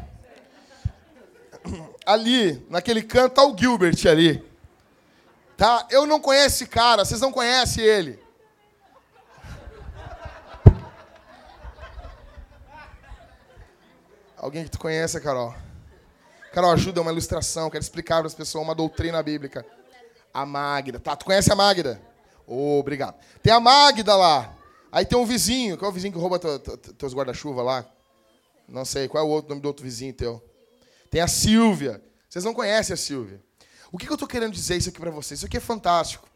S1: Ali, naquele canto, tá o Gilbert ali. Tá? Eu não conheço esse cara, vocês não conhecem ele. Alguém que tu conhece, Carol? Carol, ajuda uma ilustração, quero explicar para as pessoas uma doutrina bíblica. A Magda. Tá, tu conhece a Magda? Oh, obrigado. Tem a Magda lá. Aí tem um vizinho. Qual é o vizinho que rouba teus guarda-chuva lá? Não sei. Qual é o outro nome do outro vizinho teu? Tem a Silvia. Vocês não conhecem a Silvia. O que, que eu estou querendo dizer isso aqui para vocês? Isso aqui é fantástico.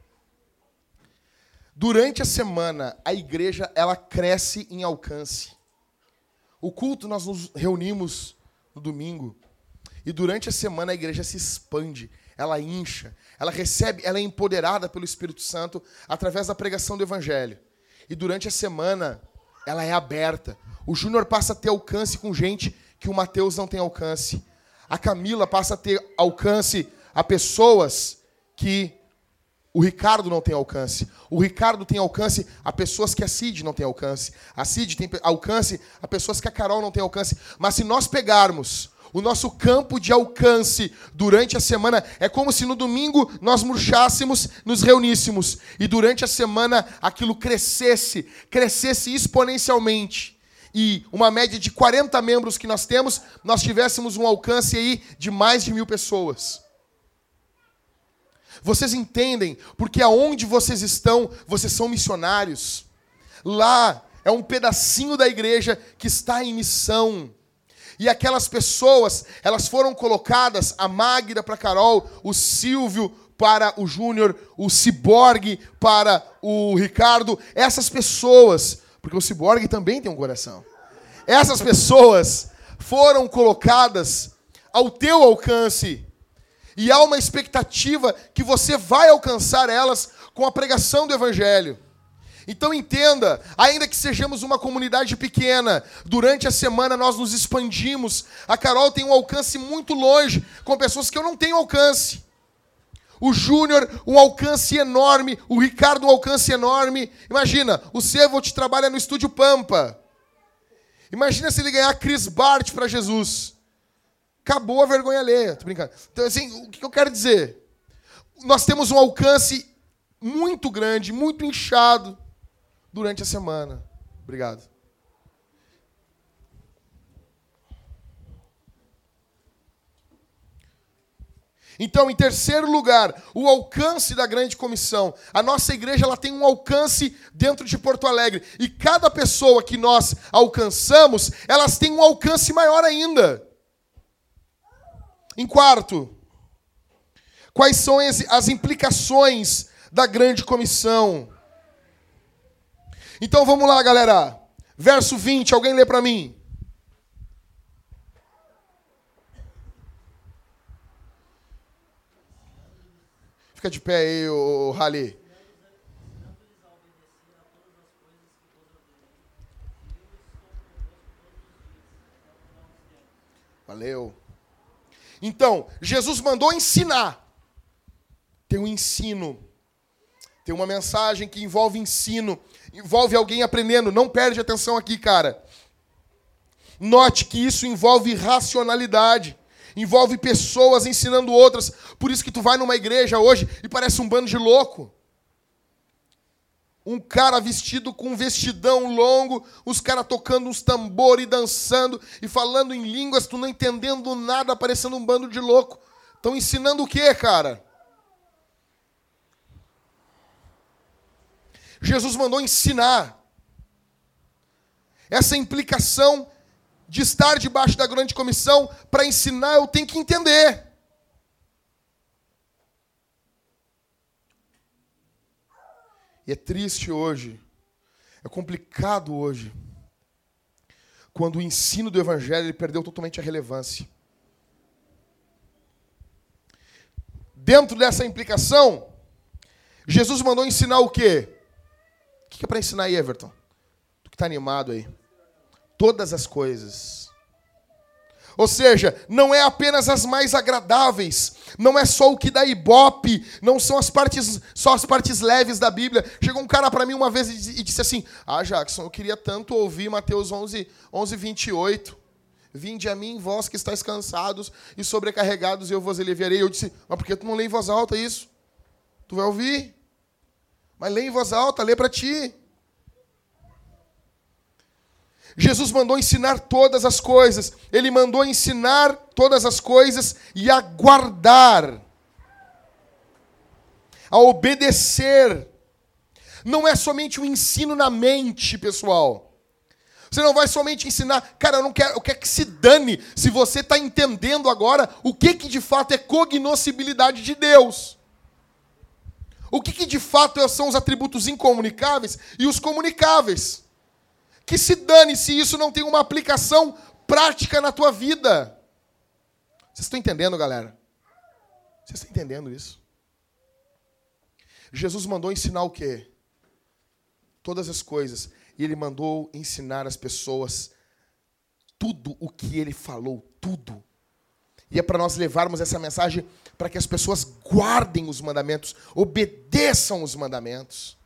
S1: Durante a semana, a igreja ela cresce em alcance. O culto nós nos reunimos no domingo e durante a semana a igreja se expande ela incha, ela recebe, ela é empoderada pelo Espírito Santo através da pregação do Evangelho. E durante a semana, ela é aberta. O Júnior passa a ter alcance com gente que o Mateus não tem alcance. A Camila passa a ter alcance a pessoas que o Ricardo não tem alcance. O Ricardo tem alcance a pessoas que a Cid não tem alcance. A Cid tem alcance a pessoas que a Carol não tem alcance. Mas se nós pegarmos o nosso campo de alcance durante a semana é como se no domingo nós murchássemos, nos reuníssemos e durante a semana aquilo crescesse, crescesse exponencialmente. E uma média de 40 membros que nós temos, nós tivéssemos um alcance aí de mais de mil pessoas. Vocês entendem? Porque aonde vocês estão, vocês são missionários. Lá é um pedacinho da igreja que está em missão. E aquelas pessoas, elas foram colocadas, a Magda para Carol, o Silvio para o Júnior, o Ciborgue para o Ricardo. Essas pessoas, porque o Ciborgue também tem um coração. Essas pessoas foram colocadas ao teu alcance. E há uma expectativa que você vai alcançar elas com a pregação do Evangelho. Então entenda, ainda que sejamos uma comunidade pequena, durante a semana nós nos expandimos. A Carol tem um alcance muito longe, com pessoas que eu não tenho alcance. O Júnior, um alcance enorme. O Ricardo, um alcance enorme. Imagina, o Sevolt trabalha no Estúdio Pampa. Imagina se ele ganhar Chris Bart para Jesus. Acabou a vergonha alheia. Tô brincando. Então, assim, o que eu quero dizer? Nós temos um alcance muito grande, muito inchado durante a semana. Obrigado. Então, em terceiro lugar, o alcance da grande comissão. A nossa igreja ela tem um alcance dentro de Porto Alegre. E cada pessoa que nós alcançamos, elas têm um alcance maior ainda. Em quarto, quais são as, implicações da grande comissão? Então vamos lá, galera. Verso 20, alguém lê para mim. Fica de pé aí, o Rally. Valeu. Então, Jesus mandou ensinar. Tem um ensino. Tem uma mensagem que envolve ensino, envolve alguém aprendendo. Não perde atenção aqui, cara. Note que isso envolve racionalidade envolve pessoas ensinando outras. Por isso que tu vai numa igreja hoje e parece um bando de louco. Um cara vestido com um vestidão longo, os caras tocando uns tambores, dançando e falando em línguas, tu não entendendo nada, parecendo um bando de louco. Estão ensinando o quê, cara? Jesus mandou ensinar. Essa implicação de estar debaixo da grande comissão para ensinar, eu tenho que entender. E é triste hoje, é complicado hoje, quando o ensino do Evangelho ele perdeu totalmente a relevância. Dentro dessa implicação, Jesus mandou ensinar o quê? O que é para ensinar aí, Everton? Tu que está animado aí todas as coisas. Ou seja, não é apenas as mais agradáveis, não é só o que dá ibope, não são as partes, só as partes leves da Bíblia. Chegou um cara para mim uma vez e disse assim: Ah, Jackson, eu queria tanto ouvir Mateus 11, 11 28. Vinde a mim, vós que estáis cansados e sobrecarregados, e eu vos aliviarei. Eu disse: Mas por que tu não lê em voz alta isso? Tu vai ouvir. Mas lê em voz alta, lê para ti. Jesus mandou ensinar todas as coisas, ele mandou ensinar todas as coisas e a guardar, a obedecer. Não é somente um ensino na mente, pessoal. Você não vai somente ensinar, cara, eu não quero, eu quero que se dane se você está entendendo agora o que, que de fato é cognoscibilidade de Deus. O que, que de fato são os atributos incomunicáveis e os comunicáveis. Que se dane se isso não tem uma aplicação prática na tua vida. Vocês estão entendendo, galera? Vocês estão entendendo isso? Jesus mandou ensinar o quê? Todas as coisas. E ele mandou ensinar as pessoas tudo o que ele falou, tudo. E é para nós levarmos essa mensagem para que as pessoas guardem os mandamentos, obedeçam os mandamentos.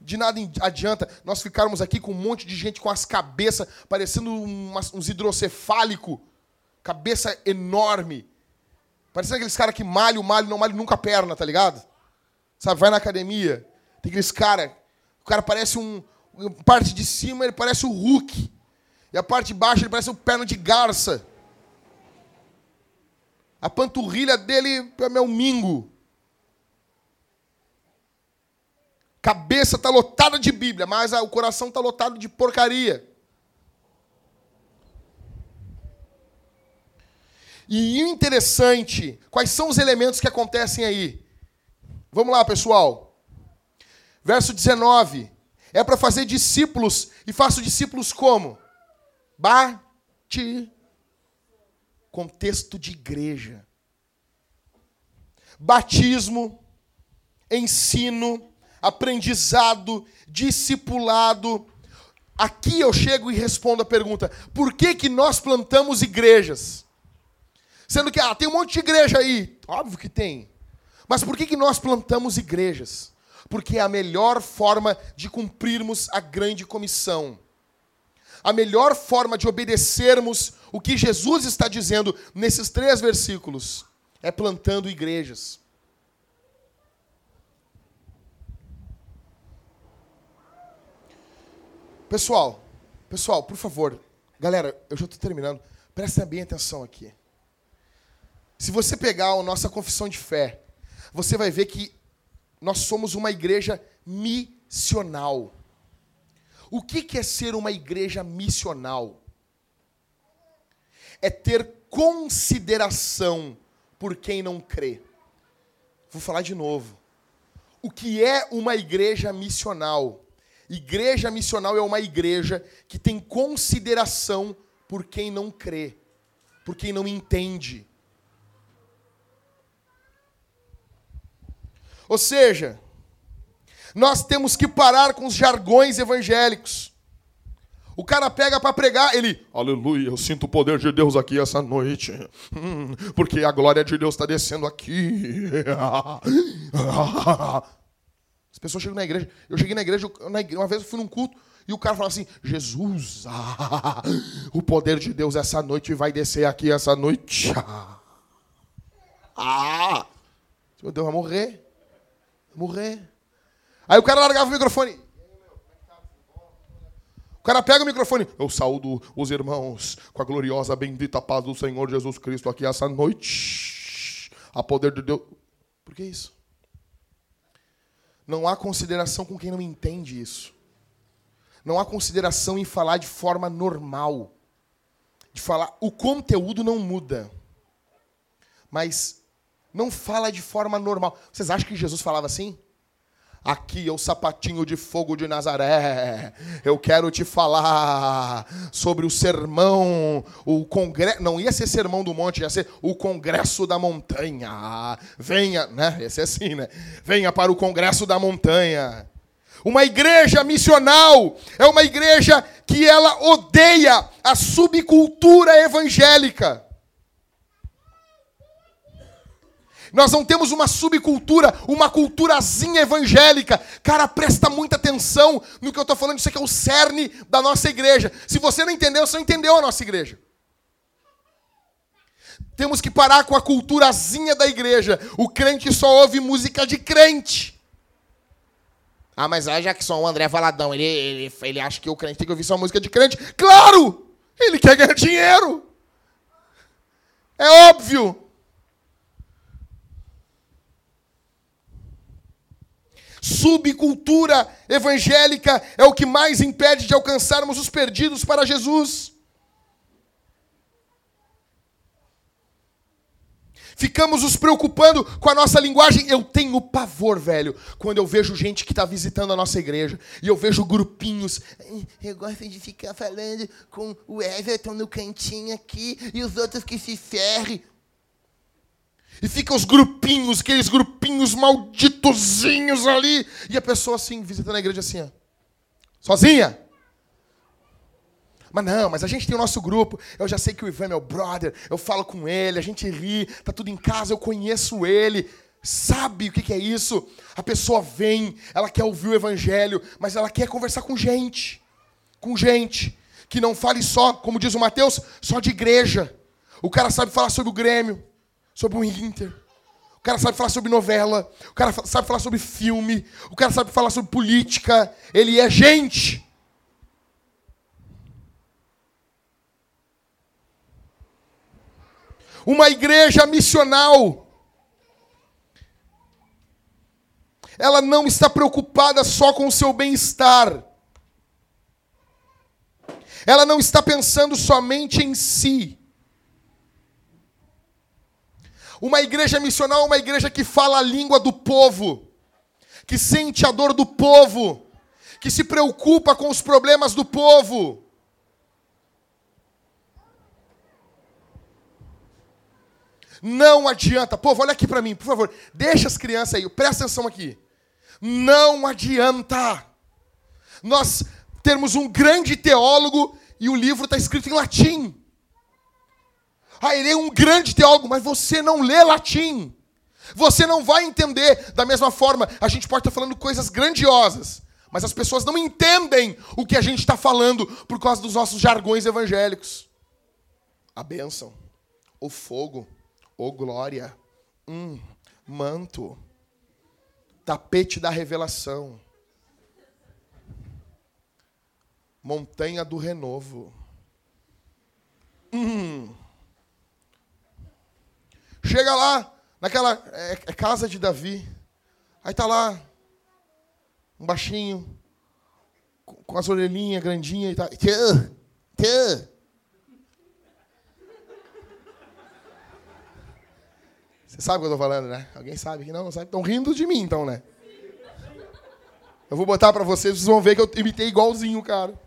S1: De nada adianta nós ficarmos aqui com um monte de gente com as cabeças parecendo umas, uns hidrocefálico, cabeça enorme. Parecendo aqueles caras que malham, malham, não malham nunca a perna, tá ligado? Sabe, vai na academia, tem aqueles caras, o cara parece um, parte de cima ele parece o Hulk, e a parte de baixo ele parece um perna de garça. A panturrilha dele é um mingo. Cabeça está lotada de Bíblia, mas o coração está lotado de porcaria. E interessante, quais são os elementos que acontecem aí? Vamos lá, pessoal. Verso 19. É para fazer discípulos. E faço discípulos como? Bate. Contexto de igreja. Batismo, ensino, aprendizado, discipulado. Aqui eu chego e respondo a pergunta: por que, que nós plantamos igrejas? Sendo que ah, tem um monte de igreja aí. Óbvio que tem. Mas por que, que nós plantamos igrejas? Porque é a melhor forma de cumprirmos a grande comissão. A melhor forma de obedecermos o que Jesus está dizendo nesses três versículos é plantando igrejas. Pessoal, pessoal, por favor, galera, eu já estou terminando. Prestem bem atenção aqui. Se você pegar a nossa confissão de fé, você vai ver que nós somos uma igreja missional. O que é ser uma igreja missional? É ter consideração por quem não crê. Vou falar de novo. O que é uma igreja missional? Igreja missional é uma igreja que tem consideração por quem não crê, por quem não entende. Ou seja, nós temos que parar com os jargões evangélicos. O cara pega para pregar, ele, aleluia, eu sinto o poder de Deus aqui essa noite, hum, porque a glória de Deus está descendo aqui. As pessoas chegam na igreja. Eu cheguei na igreja, uma vez eu fui num culto e o cara falou assim: Jesus, ah, o poder de Deus essa noite vai descer aqui essa noite. Ah, meu Deus, vai morrer morrer. Aí o cara largava o microfone. O cara pega o microfone. Eu saúdo os irmãos com a gloriosa, bendita paz do Senhor Jesus Cristo aqui essa noite. A poder de Deus. Por que isso? Não há consideração com quem não entende isso. Não há consideração em falar de forma normal. De falar. O conteúdo não muda. Mas não fala de forma normal. Vocês acham que Jesus falava assim? Aqui é o sapatinho de fogo de Nazaré. Eu quero te falar sobre o sermão, o congresso. Não ia ser sermão do monte, ia ser o congresso da montanha. Venha, né? Esse é assim, né? Venha para o congresso da montanha. Uma igreja missional é uma igreja que ela odeia a subcultura evangélica. Nós não temos uma subcultura, uma culturazinha evangélica. Cara, presta muita atenção no que eu estou falando. Isso aqui é o cerne da nossa igreja. Se você não entendeu, você não entendeu a nossa igreja. Temos que parar com a culturazinha da igreja. O crente só ouve música de crente. Ah, mas a Jackson, o André Valadão, ele, ele, ele acha que o crente tem que ouvir só música de crente. Claro! Ele quer ganhar dinheiro. É óbvio. Subcultura evangélica é o que mais impede de alcançarmos os perdidos para Jesus. Ficamos nos preocupando com a nossa linguagem. Eu tenho pavor, velho, quando eu vejo gente que está visitando a nossa igreja e eu vejo grupinhos. Eu gosto de ficar falando com o Everton no cantinho aqui e os outros que se ferrem. E ficam os grupinhos, aqueles grupinhos malditozinhos ali. E a pessoa assim, visitando a igreja assim, ó, sozinha. Mas não, mas a gente tem o nosso grupo. Eu já sei que o Ivan é meu brother. Eu falo com ele, a gente ri, tá tudo em casa, eu conheço ele. Sabe o que é isso? A pessoa vem, ela quer ouvir o evangelho, mas ela quer conversar com gente. Com gente. Que não fale só, como diz o Mateus, só de igreja. O cara sabe falar sobre o Grêmio sobre o Inter. O cara sabe falar sobre novela. O cara sabe falar sobre filme. O cara sabe falar sobre política. Ele é gente. Uma igreja missional. Ela não está preocupada só com o seu bem-estar. Ela não está pensando somente em si. Uma igreja missional é uma igreja que fala a língua do povo, que sente a dor do povo, que se preocupa com os problemas do povo. Não adianta. Povo, olha aqui para mim, por favor. Deixa as crianças aí, presta atenção aqui. Não adianta. Nós termos um grande teólogo e o livro está escrito em latim. Ah, ele é um grande teólogo, mas você não lê latim. Você não vai entender da mesma forma. A gente pode estar falando coisas grandiosas, mas as pessoas não entendem o que a gente está falando por causa dos nossos jargões evangélicos. A bênção, o fogo, o glória, hum, manto, tapete da revelação, montanha do renovo. Hum. Chega lá, naquela é, é casa de Davi. Aí tá lá, um baixinho, com, com as orelhinhas grandinhas e tal. Tchê, tchê. Você sabe o que eu tô falando, né? Alguém sabe que não, não sabe? Estão rindo de mim, então, né? Eu vou botar para vocês, vocês vão ver que eu imitei igualzinho, cara.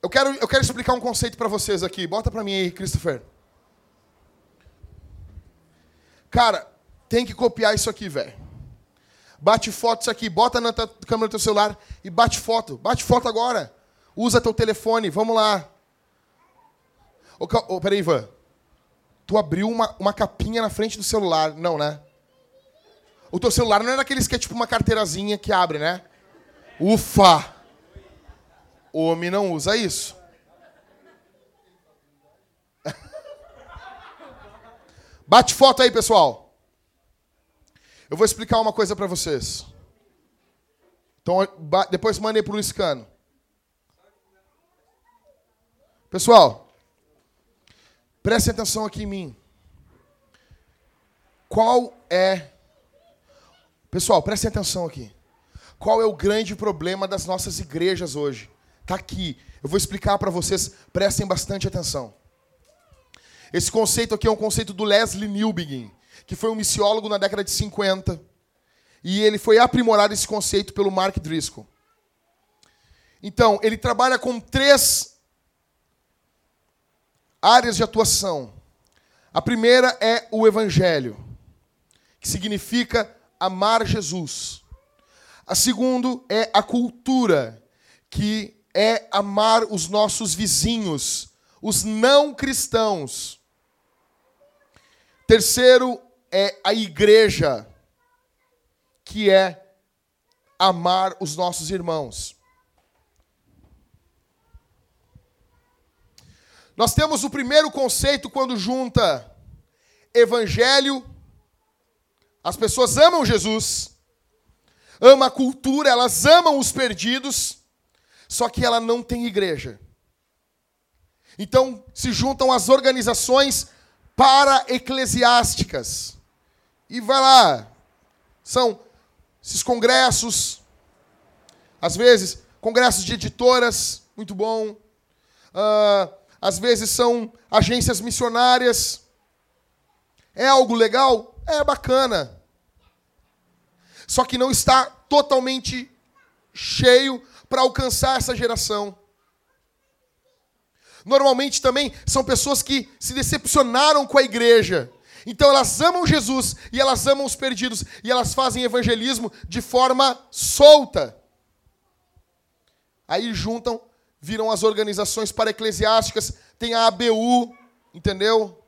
S1: Eu quero, eu quero explicar um conceito para vocês aqui. Bota para mim aí, Christopher. Cara, tem que copiar isso aqui, velho. Bate foto isso aqui, bota na câmera do teu celular e bate foto. Bate foto agora. Usa teu telefone, vamos lá. Ô, ô, peraí, Ivan. Tu abriu uma, uma capinha na frente do celular. Não, né? O teu celular não é daqueles que é tipo uma carteirazinha que abre, né? Ufa! Homem não usa isso. Bate foto aí, pessoal. Eu vou explicar uma coisa para vocês. Então, depois mandei para Luiz Cano. Pessoal, prestem atenção aqui em mim. Qual é. Pessoal, prestem atenção aqui. Qual é o grande problema das nossas igrejas hoje? Está aqui. Eu vou explicar para vocês, prestem bastante atenção. Esse conceito aqui é um conceito do Leslie Newbegin, que foi um missiólogo na década de 50. E ele foi aprimorado esse conceito pelo Mark Driscoll. Então, ele trabalha com três áreas de atuação. A primeira é o evangelho, que significa amar Jesus. A segunda é a cultura, que é amar os nossos vizinhos, os não cristãos. Terceiro é a igreja, que é amar os nossos irmãos. Nós temos o primeiro conceito quando junta evangelho, as pessoas amam Jesus, ama a cultura, elas amam os perdidos, só que ela não tem igreja. Então se juntam as organizações para-eclesiásticas. E vai lá. São esses congressos, às vezes, congressos de editoras, muito bom. Uh, às vezes são agências missionárias. É algo legal? É bacana. Só que não está totalmente cheio para alcançar essa geração. Normalmente também são pessoas que se decepcionaram com a igreja. Então elas amam Jesus e elas amam os perdidos e elas fazem evangelismo de forma solta. Aí juntam, viram as organizações para eclesiásticas, tem a ABU, entendeu?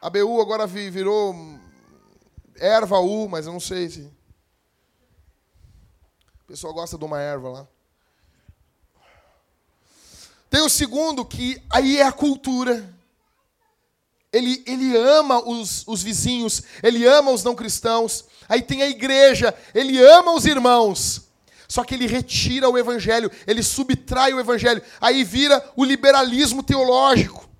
S1: A ABU agora virou erva U, mas eu não sei se. O pessoal gosta de uma erva lá. Tem o segundo, que aí é a cultura. Ele, ele ama os, os vizinhos, ele ama os não cristãos. Aí tem a igreja, ele ama os irmãos. Só que ele retira o evangelho, ele subtrai o evangelho. Aí vira o liberalismo teológico.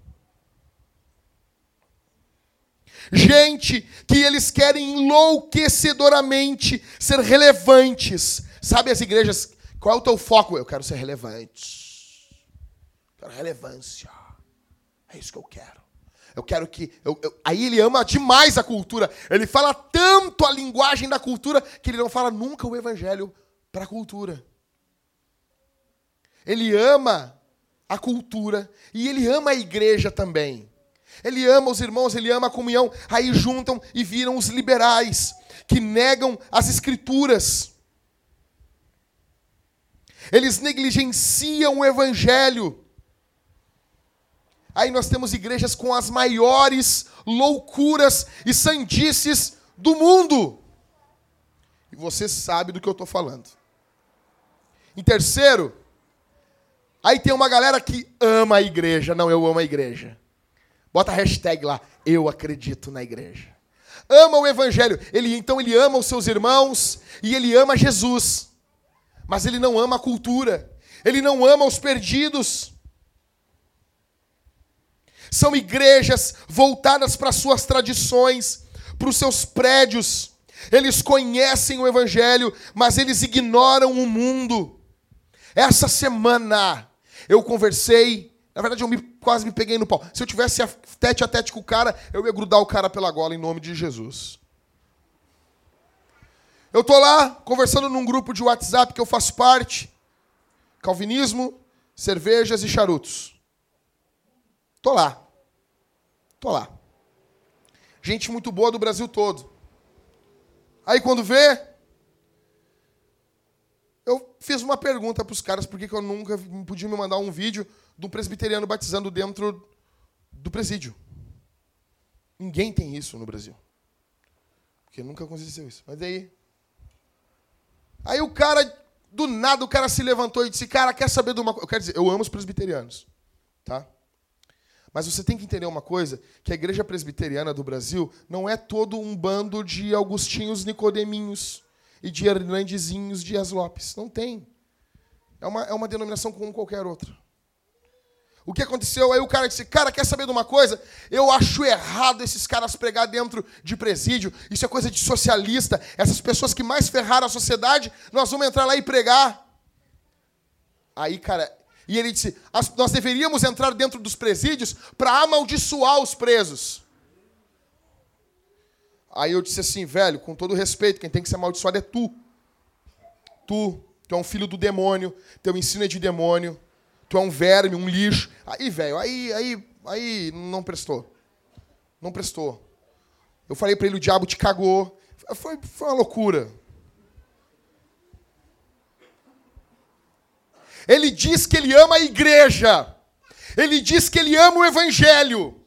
S1: Gente que eles querem enlouquecedoramente ser relevantes. Sabe as igrejas? Qual é o teu foco? Eu quero ser relevante. Quero relevância. É isso que eu quero. Eu quero que. Eu, eu, aí ele ama demais a cultura. Ele fala tanto a linguagem da cultura que ele não fala nunca o evangelho para a cultura. Ele ama a cultura e ele ama a igreja também. Ele ama os irmãos, ele ama a comunhão. Aí juntam e viram os liberais, que negam as escrituras. Eles negligenciam o evangelho. Aí nós temos igrejas com as maiores loucuras e sandices do mundo. E você sabe do que eu estou falando. Em terceiro, aí tem uma galera que ama a igreja. Não, eu amo a igreja. Bota a hashtag lá, eu acredito na igreja. Ama o evangelho. Ele então ele ama os seus irmãos e ele ama Jesus. Mas ele não ama a cultura. Ele não ama os perdidos. São igrejas voltadas para suas tradições, para os seus prédios. Eles conhecem o evangelho, mas eles ignoram o mundo. Essa semana eu conversei, na verdade eu me, quase me peguei no pau. Se eu tivesse a tete a tete com o cara, eu ia grudar o cara pela gola em nome de Jesus. Eu tô lá conversando num grupo de WhatsApp que eu faço parte. Calvinismo, cervejas e charutos. Tô lá. Tô lá. Gente muito boa do Brasil todo. Aí quando vê, eu fiz uma pergunta para os caras por que eu nunca podia me mandar um vídeo de um presbiteriano batizando dentro do presídio. Ninguém tem isso no Brasil. Porque nunca aconteceu isso. Mas aí. Aí o cara, do nada, o cara se levantou e disse: Cara, quer saber de uma coisa? Eu quero dizer, eu amo os presbiterianos. Tá? Mas você tem que entender uma coisa: que a igreja presbiteriana do Brasil não é todo um bando de Augustinhos Nicodeminhos e de Hernandezinhos Dias Lopes. Não tem. É uma, é uma denominação como qualquer outra. O que aconteceu? Aí o cara disse: Cara, quer saber de uma coisa? Eu acho errado esses caras pregar dentro de presídio. Isso é coisa de socialista. Essas pessoas que mais ferraram a sociedade, nós vamos entrar lá e pregar. Aí, cara, e ele disse: Nós deveríamos entrar dentro dos presídios para amaldiçoar os presos. Aí eu disse assim, velho, com todo respeito, quem tem que ser amaldiçoado é tu. Tu, tu é um filho do demônio, teu ensino é de demônio, tu é um verme, um lixo. Aí, velho, aí, aí, aí não prestou. Não prestou. Eu falei para ele, o diabo te cagou. Foi, foi uma loucura. Ele diz que ele ama a igreja. Ele diz que ele ama o evangelho.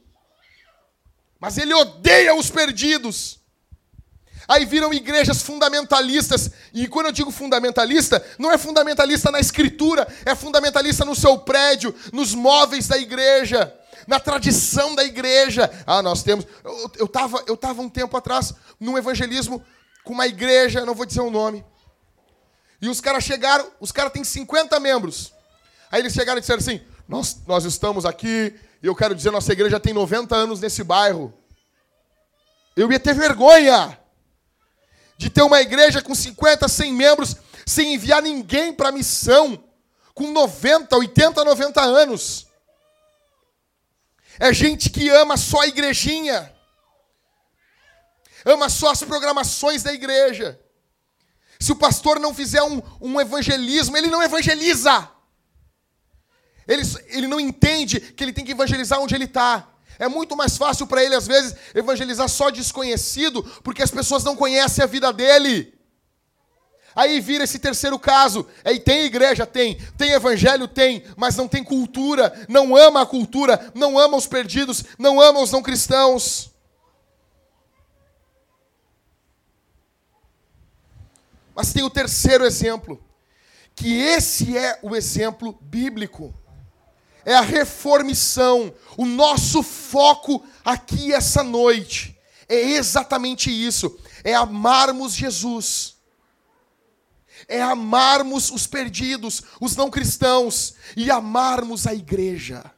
S1: Mas ele odeia os perdidos. Aí viram igrejas fundamentalistas. E quando eu digo fundamentalista, não é fundamentalista na escritura, é fundamentalista no seu prédio, nos móveis da igreja, na tradição da igreja. Ah, nós temos. Eu estava eu tava um tempo atrás num evangelismo com uma igreja, não vou dizer o nome. E os caras chegaram, os caras têm 50 membros. Aí eles chegaram e disseram assim: nós, nós estamos aqui, e eu quero dizer, nossa igreja tem 90 anos nesse bairro. Eu ia ter vergonha de ter uma igreja com 50, 100 membros, sem enviar ninguém para a missão, com 90, 80, 90 anos. É gente que ama só a igrejinha, ama só as programações da igreja. Se o pastor não fizer um, um evangelismo, ele não evangeliza. Ele, ele não entende que ele tem que evangelizar onde ele está. É muito mais fácil para ele, às vezes, evangelizar só desconhecido, porque as pessoas não conhecem a vida dele. Aí vira esse terceiro caso. Aí tem igreja? Tem. Tem evangelho? Tem. Mas não tem cultura. Não ama a cultura. Não ama os perdidos. Não ama os não cristãos. Mas tem o terceiro exemplo. Que esse é o exemplo bíblico é a reformição. O nosso foco aqui essa noite é exatamente isso: é amarmos Jesus. É amarmos os perdidos, os não cristãos, e amarmos a igreja.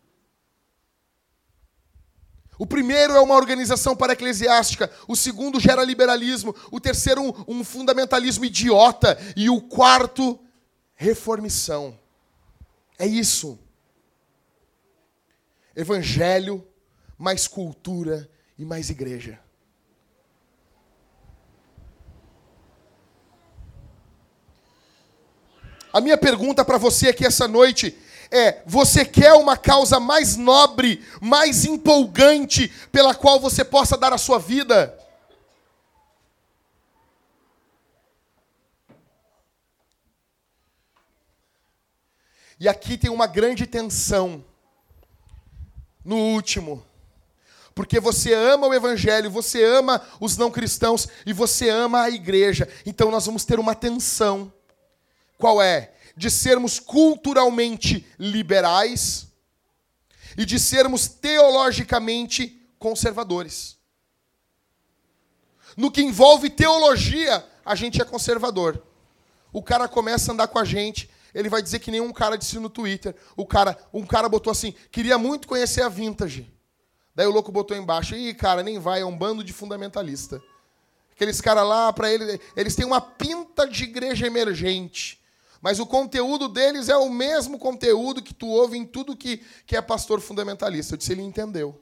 S1: O primeiro é uma organização para eclesiástica, o segundo gera liberalismo, o terceiro, um, um fundamentalismo idiota, e o quarto, reformição. É isso. Evangelho, mais cultura e mais igreja. A minha pergunta para você aqui essa noite é: você quer uma causa mais nobre, mais empolgante, pela qual você possa dar a sua vida? E aqui tem uma grande tensão. No último. Porque você ama o evangelho, você ama os não cristãos e você ama a igreja. Então nós vamos ter uma tensão. Qual é? De sermos culturalmente liberais e de sermos teologicamente conservadores. No que envolve teologia, a gente é conservador. O cara começa a andar com a gente, ele vai dizer que nenhum cara disse no Twitter. O cara, um cara botou assim: queria muito conhecer a Vintage. Daí o louco botou embaixo: ih, cara, nem vai, é um bando de fundamentalista. Aqueles caras lá, para eles, eles têm uma pinta de igreja emergente. Mas o conteúdo deles é o mesmo conteúdo que tu ouve em tudo que, que é pastor fundamentalista. Eu disse: ele entendeu.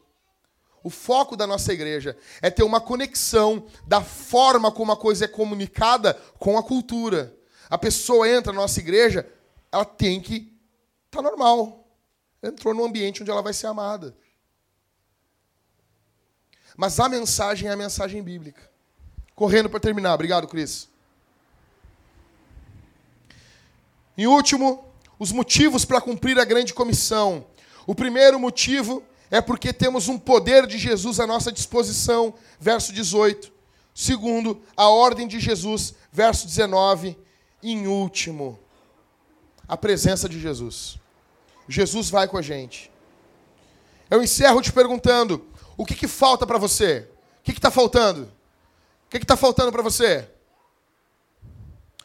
S1: O foco da nossa igreja é ter uma conexão da forma como a coisa é comunicada com a cultura. A pessoa entra na nossa igreja, ela tem que estar tá normal. Entrou num ambiente onde ela vai ser amada. Mas a mensagem é a mensagem bíblica. Correndo para terminar. Obrigado, Cris. Em último, os motivos para cumprir a grande comissão. O primeiro motivo é porque temos um poder de Jesus à nossa disposição, verso 18. Segundo, a ordem de Jesus, verso 19. E em último, a presença de Jesus. Jesus vai com a gente. Eu encerro te perguntando: o que, que falta para você? O que está faltando? O que está faltando para você?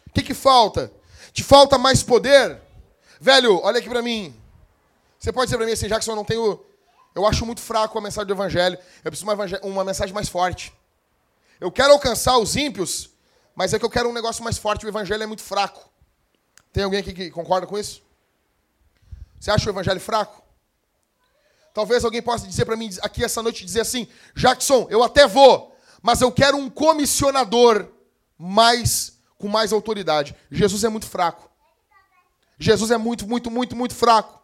S1: O que, que falta? Te falta mais poder? Velho, olha aqui para mim. Você pode dizer para mim assim, que eu não tenho. Eu acho muito fraco a mensagem do evangelho. Eu preciso uma, uma mensagem mais forte. Eu quero alcançar os ímpios, mas é que eu quero um negócio mais forte. O evangelho é muito fraco. Tem alguém aqui que concorda com isso? Você acha o evangelho fraco? Talvez alguém possa dizer para mim aqui essa noite dizer assim: Jackson, eu até vou, mas eu quero um comissionador mais com mais autoridade. Jesus é muito fraco. Jesus é muito, muito, muito, muito fraco.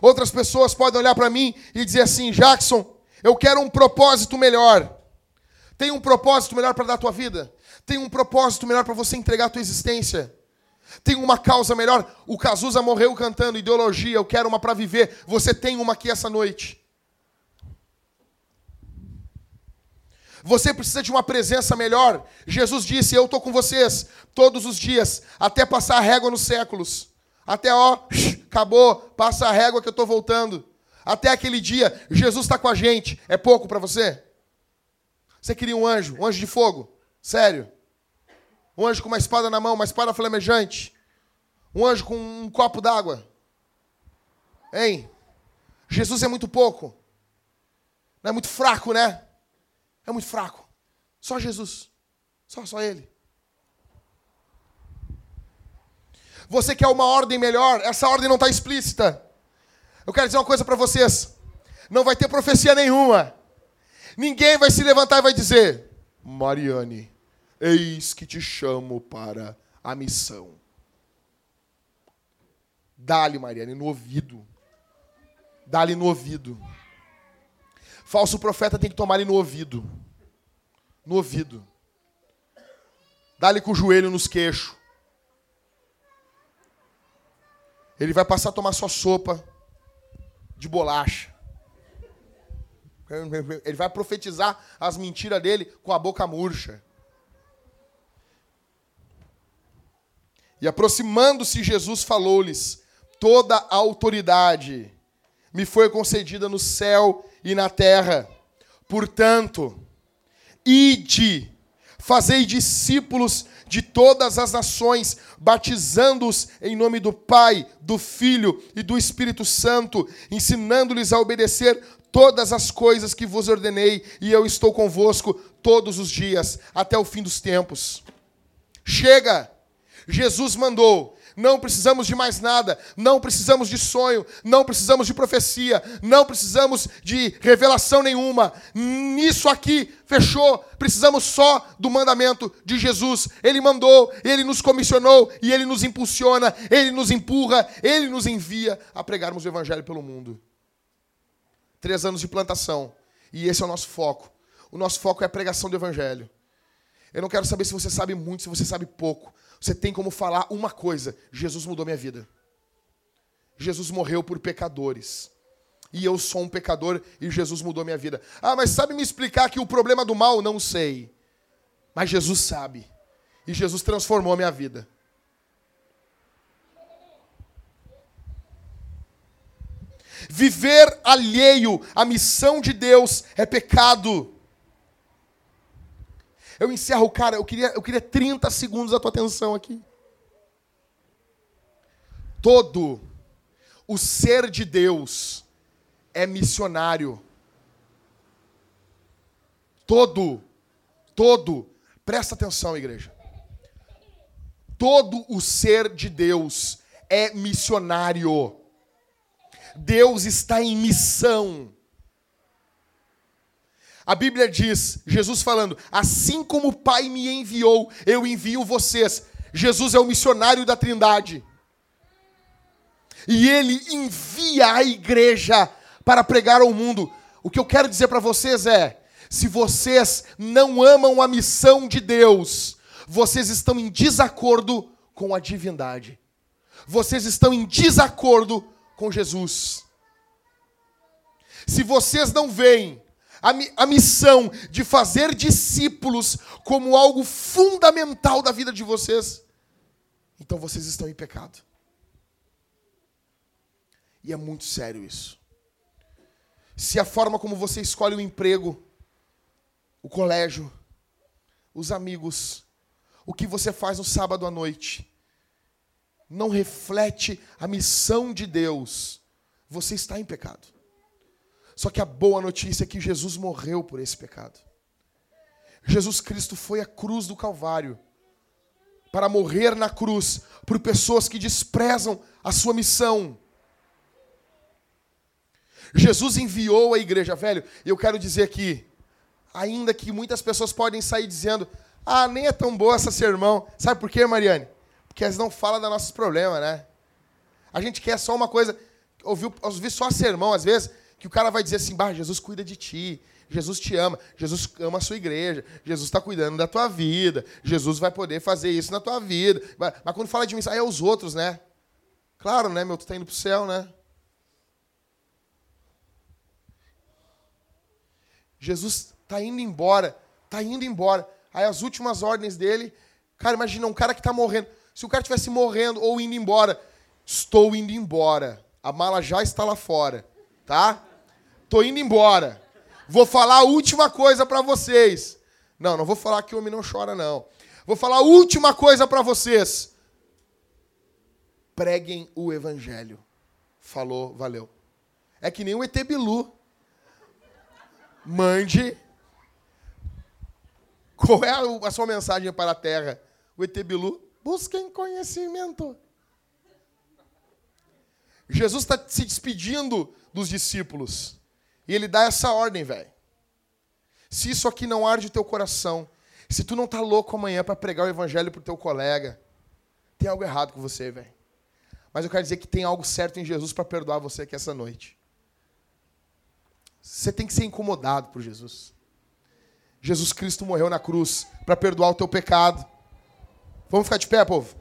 S1: Outras pessoas podem olhar para mim e dizer assim: Jackson, eu quero um propósito melhor. Tem um propósito melhor para dar a tua vida? Tem um propósito melhor para você entregar a tua existência? Tem uma causa melhor? O Cazuza morreu cantando ideologia, eu quero uma para viver. Você tem uma aqui essa noite. Você precisa de uma presença melhor. Jesus disse: Eu estou com vocês todos os dias, até passar a régua nos séculos. Até, ó, acabou, passa a régua que eu estou voltando. Até aquele dia, Jesus está com a gente. É pouco para você? Você queria um anjo, um anjo de fogo? Sério? Um anjo com uma espada na mão, uma espada flamejante? Um anjo com um copo d'água? Hein? Jesus é muito pouco. Não é muito fraco, né? É muito fraco. Só Jesus. Só, só Ele. Você quer uma ordem melhor? Essa ordem não está explícita. Eu quero dizer uma coisa para vocês. Não vai ter profecia nenhuma. Ninguém vai se levantar e vai dizer: Mariane, eis que te chamo para a missão. Dá-lhe, Mariane, no ouvido. Dá-lhe no ouvido. Falso profeta tem que tomar-lhe no ouvido. No ouvido. Dá-lhe com o joelho nos queixos. Ele vai passar a tomar sua sopa de bolacha. Ele vai profetizar as mentiras dele com a boca murcha. E aproximando-se, Jesus falou-lhes: Toda a autoridade me foi concedida no céu e na terra. Portanto, ide, fazei discípulos de todas as nações, batizando-os em nome do Pai, do Filho e do Espírito Santo, ensinando-lhes a obedecer todas as coisas que vos ordenei, e eu estou convosco todos os dias, até o fim dos tempos. Chega! Jesus mandou: Não precisamos de mais nada, não precisamos de sonho, não precisamos de profecia, não precisamos de revelação nenhuma. Nisso aqui fechou. Precisamos só do mandamento de Jesus. Ele mandou, ele nos comissionou e ele nos impulsiona, ele nos empurra, ele nos envia a pregarmos o evangelho pelo mundo. Três anos de plantação e esse é o nosso foco. O nosso foco é a pregação do evangelho. Eu não quero saber se você sabe muito, se você sabe pouco. Você tem como falar uma coisa: Jesus mudou minha vida. Jesus morreu por pecadores. E eu sou um pecador e Jesus mudou minha vida. Ah, mas sabe me explicar que o problema do mal? Não sei. Mas Jesus sabe. E Jesus transformou a minha vida. Viver alheio à missão de Deus é pecado. Eu encerro, cara, eu queria, eu queria 30 segundos da tua atenção aqui. Todo o ser de Deus é missionário. Todo, todo, presta atenção, igreja. Todo o ser de Deus é missionário. Deus está em missão. A Bíblia diz, Jesus falando: Assim como o Pai me enviou, eu envio vocês. Jesus é o missionário da Trindade. E ele envia a igreja para pregar ao mundo. O que eu quero dizer para vocês é: se vocês não amam a missão de Deus, vocês estão em desacordo com a divindade. Vocês estão em desacordo com Jesus. Se vocês não veem a, a missão de fazer discípulos como algo fundamental da vida de vocês, então vocês estão em pecado. E é muito sério isso. Se a forma como você escolhe o emprego, o colégio, os amigos, o que você faz no sábado à noite, não reflete a missão de Deus, você está em pecado. Só que a boa notícia é que Jesus morreu por esse pecado. Jesus Cristo foi à cruz do Calvário para morrer na cruz por pessoas que desprezam a sua missão. Jesus enviou a igreja, velho, eu quero dizer aqui, ainda que muitas pessoas podem sair dizendo: "Ah, nem é tão boa essa sermão". Sabe por quê, Mariane? Porque elas não falam dos nossos problemas, né? A gente quer só uma coisa, ouvir, ouvir só sermão às vezes, que o cara vai dizer assim: bah, Jesus cuida de ti, Jesus te ama, Jesus ama a sua igreja, Jesus está cuidando da tua vida, Jesus vai poder fazer isso na tua vida. Mas, mas quando fala de mim, aí é os outros, né? Claro, né, meu? Tu está indo para o céu, né? Jesus está indo embora, está indo embora. Aí as últimas ordens dele, cara, imagina um cara que está morrendo. Se o cara estivesse morrendo ou indo embora, estou indo embora. A mala já está lá fora, tá? Tô indo embora. Vou falar a última coisa para vocês. Não, não vou falar que o homem não chora, não. Vou falar a última coisa para vocês. Preguem o evangelho. Falou, valeu. É que nem o ET Bilu. Mande. Qual é a, sua mensagem para a terra? O ET Bilu? Busquem conhecimento. Jesus está se despedindo dos discípulos. E ele dá essa ordem, velho. Se isso aqui não arde o teu coração, se tu não tá louco amanhã para pregar o evangelho pro teu colega, tem algo errado com você, velho. Mas eu quero dizer que tem algo certo em Jesus para perdoar você aqui essa noite. Você tem que ser incomodado por Jesus. Jesus Cristo morreu na cruz para perdoar o teu pecado. Vamos ficar de pé, povo?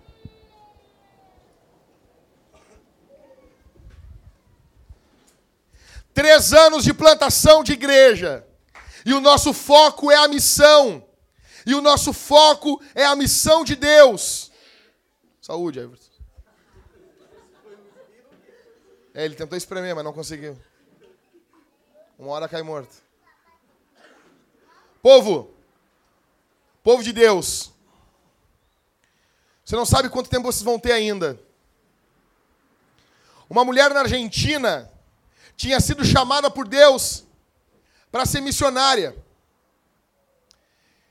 S1: Três anos de plantação de igreja. E o nosso foco é a missão. E o nosso foco é a missão de Deus. Saúde, Everton. É, ele tentou espremer, mas não conseguiu. Uma hora cai morto. Povo, povo de Deus, você não sabe quanto tempo vocês vão ter ainda. Uma mulher na Argentina tinha sido chamada por Deus para ser missionária.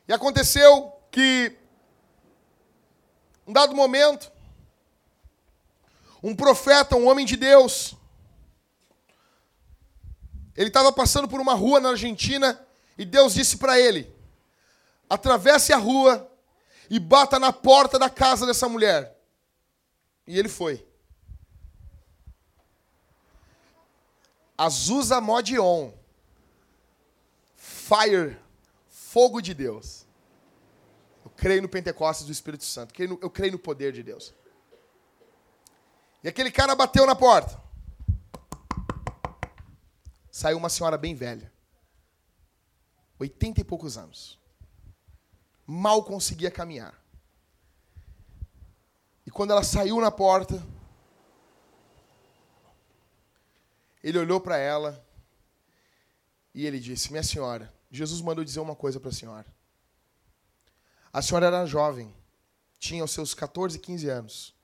S1: E aconteceu que, um dado momento, Um profeta, um homem de Deus. Ele estava passando por uma rua na Argentina e Deus disse para ele: atravesse a rua e bata na porta da casa dessa mulher. E ele foi. Azusa Modion. Fire. Fogo de Deus. Eu creio no Pentecostes do Espírito Santo. Eu creio no poder de Deus. E aquele cara bateu na porta. Saiu uma senhora bem velha. Oitenta e poucos anos. Mal conseguia caminhar. E quando ela saiu na porta, ele olhou para ela e ele disse: Minha senhora, Jesus mandou dizer uma coisa para a senhora. A senhora era jovem, tinha os seus 14, 15 anos.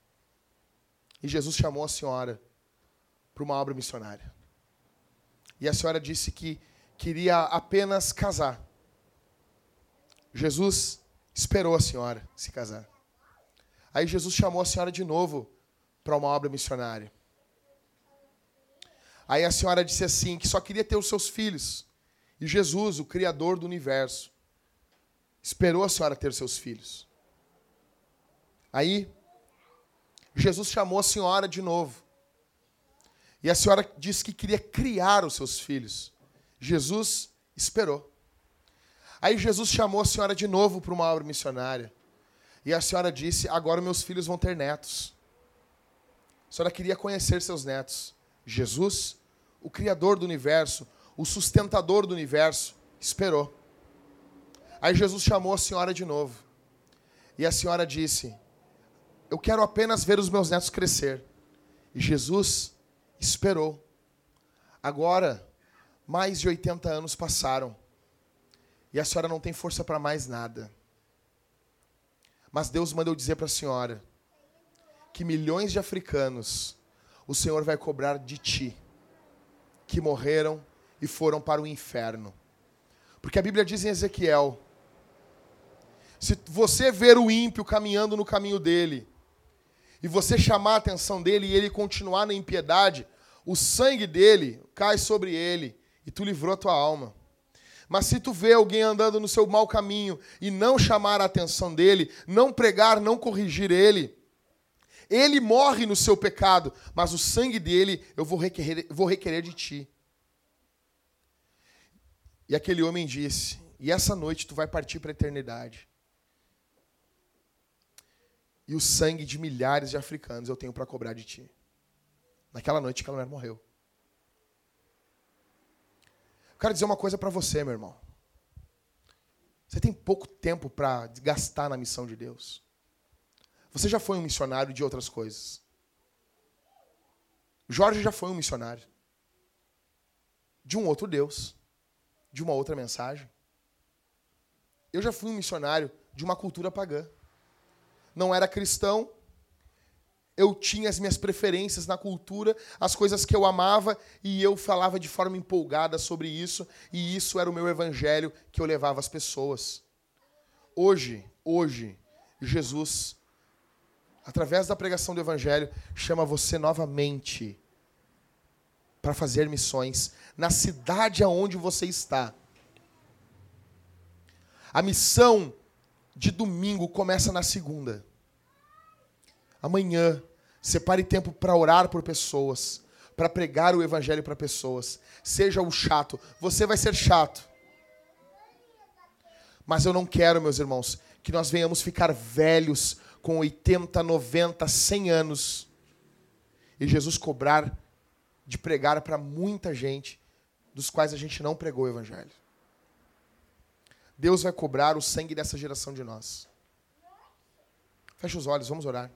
S1: E Jesus chamou a senhora para uma obra missionária. E a senhora disse que queria apenas casar. Jesus esperou a senhora se casar. Aí Jesus chamou a senhora de novo para uma obra missionária. Aí a senhora disse assim: que só queria ter os seus filhos. E Jesus, o Criador do universo, esperou a senhora ter seus filhos. Aí Jesus chamou a senhora de novo. E a senhora disse que queria criar os seus filhos. Jesus esperou. Aí Jesus chamou a senhora de novo para uma obra missionária. E a senhora disse: Agora meus filhos vão ter netos. A senhora queria conhecer seus netos. Jesus, o Criador do universo, o sustentador do universo, esperou. Aí Jesus chamou a senhora de novo. E a senhora disse: Eu quero apenas ver os meus netos crescer. E Jesus esperou. Agora, mais de 80 anos passaram. E a senhora não tem força para mais nada. Mas Deus mandou dizer para a senhora que milhões de africanos o Senhor vai cobrar de ti, que morreram e foram para o inferno. Porque a Bíblia diz em Ezequiel: se você ver o ímpio caminhando no caminho dele, e você chamar a atenção dele e ele continuar na impiedade, o sangue dele cai sobre ele e tu livrou a tua alma. Mas se tu vê alguém andando no seu mau caminho e não chamar a atenção dele, não pregar, não corrigir ele, ele morre no seu pecado, mas o sangue dele eu vou requerer, vou requerer de ti. E aquele homem disse: E essa noite tu vai partir para a eternidade. E o sangue de milhares de africanos eu tenho para cobrar de ti. Naquela noite aquela mulher morreu. Eu quero dizer uma coisa para você, meu irmão. Você tem pouco tempo para gastar na missão de Deus. Você já foi um missionário de outras coisas. Jorge já foi um missionário. De um outro Deus. De uma outra mensagem. Eu já fui um missionário de uma cultura pagã não era cristão, eu tinha as minhas preferências na cultura, as coisas que eu amava, e eu falava de forma empolgada sobre isso, e isso era o meu evangelho que eu levava às pessoas. Hoje, hoje, Jesus, através da pregação do evangelho, chama você novamente para fazer missões na cidade aonde você está. A missão de domingo começa na segunda. Amanhã, separe tempo para orar por pessoas, para pregar o evangelho para pessoas. Seja o chato. Você vai ser chato. Mas eu não quero, meus irmãos, que nós venhamos ficar velhos com 80, 90, 100 anos e Jesus cobrar de pregar para muita gente dos quais a gente não pregou o evangelho. Deus vai cobrar o sangue dessa geração de nós. Feche os olhos, vamos orar.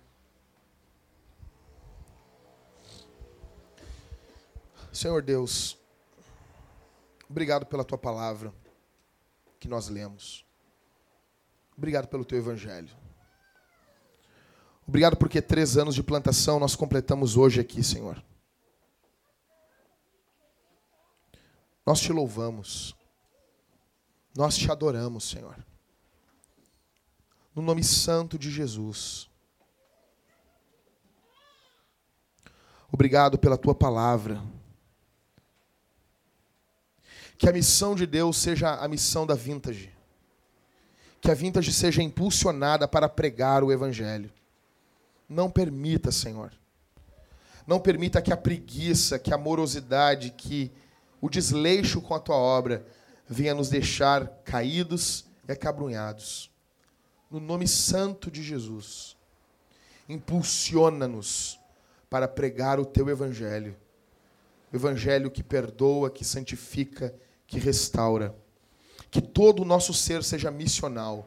S1: Senhor Deus, obrigado pela tua palavra que nós lemos. Obrigado pelo teu evangelho. Obrigado porque três anos de plantação nós completamos hoje aqui, Senhor. Nós te louvamos. Nós te adoramos, Senhor. No nome santo de Jesus. Obrigado pela tua palavra. Que a missão de Deus seja a missão da Vintage. Que a Vintage seja impulsionada para pregar o Evangelho. Não permita, Senhor. Não permita que a preguiça, que a morosidade, que o desleixo com a tua obra venha nos deixar caídos e acabrunhados. No nome santo de Jesus, impulsiona-nos para pregar o teu evangelho. Evangelho que perdoa, que santifica, que restaura. Que todo o nosso ser seja missional.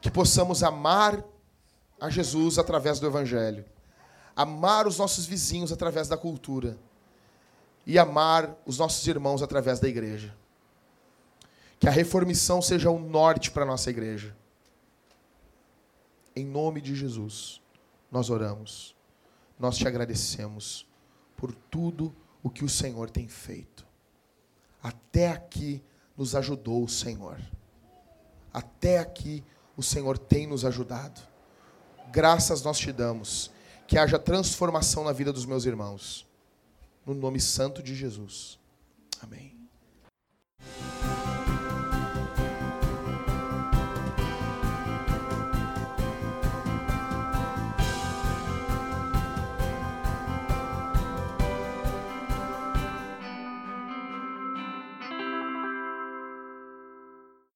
S1: Que possamos amar a Jesus através do Evangelho. Amar os nossos vizinhos através da cultura. E amar os nossos irmãos através da igreja. Que a reformição seja o norte para a nossa igreja. Em nome de Jesus, nós oramos. Nós te agradecemos por tudo o que o Senhor tem feito. Até aqui nos ajudou o Senhor. Até aqui o Senhor tem nos ajudado graças nós te damos. Que haja transformação na vida dos meus irmãos. No nome santo de Jesus. Amém.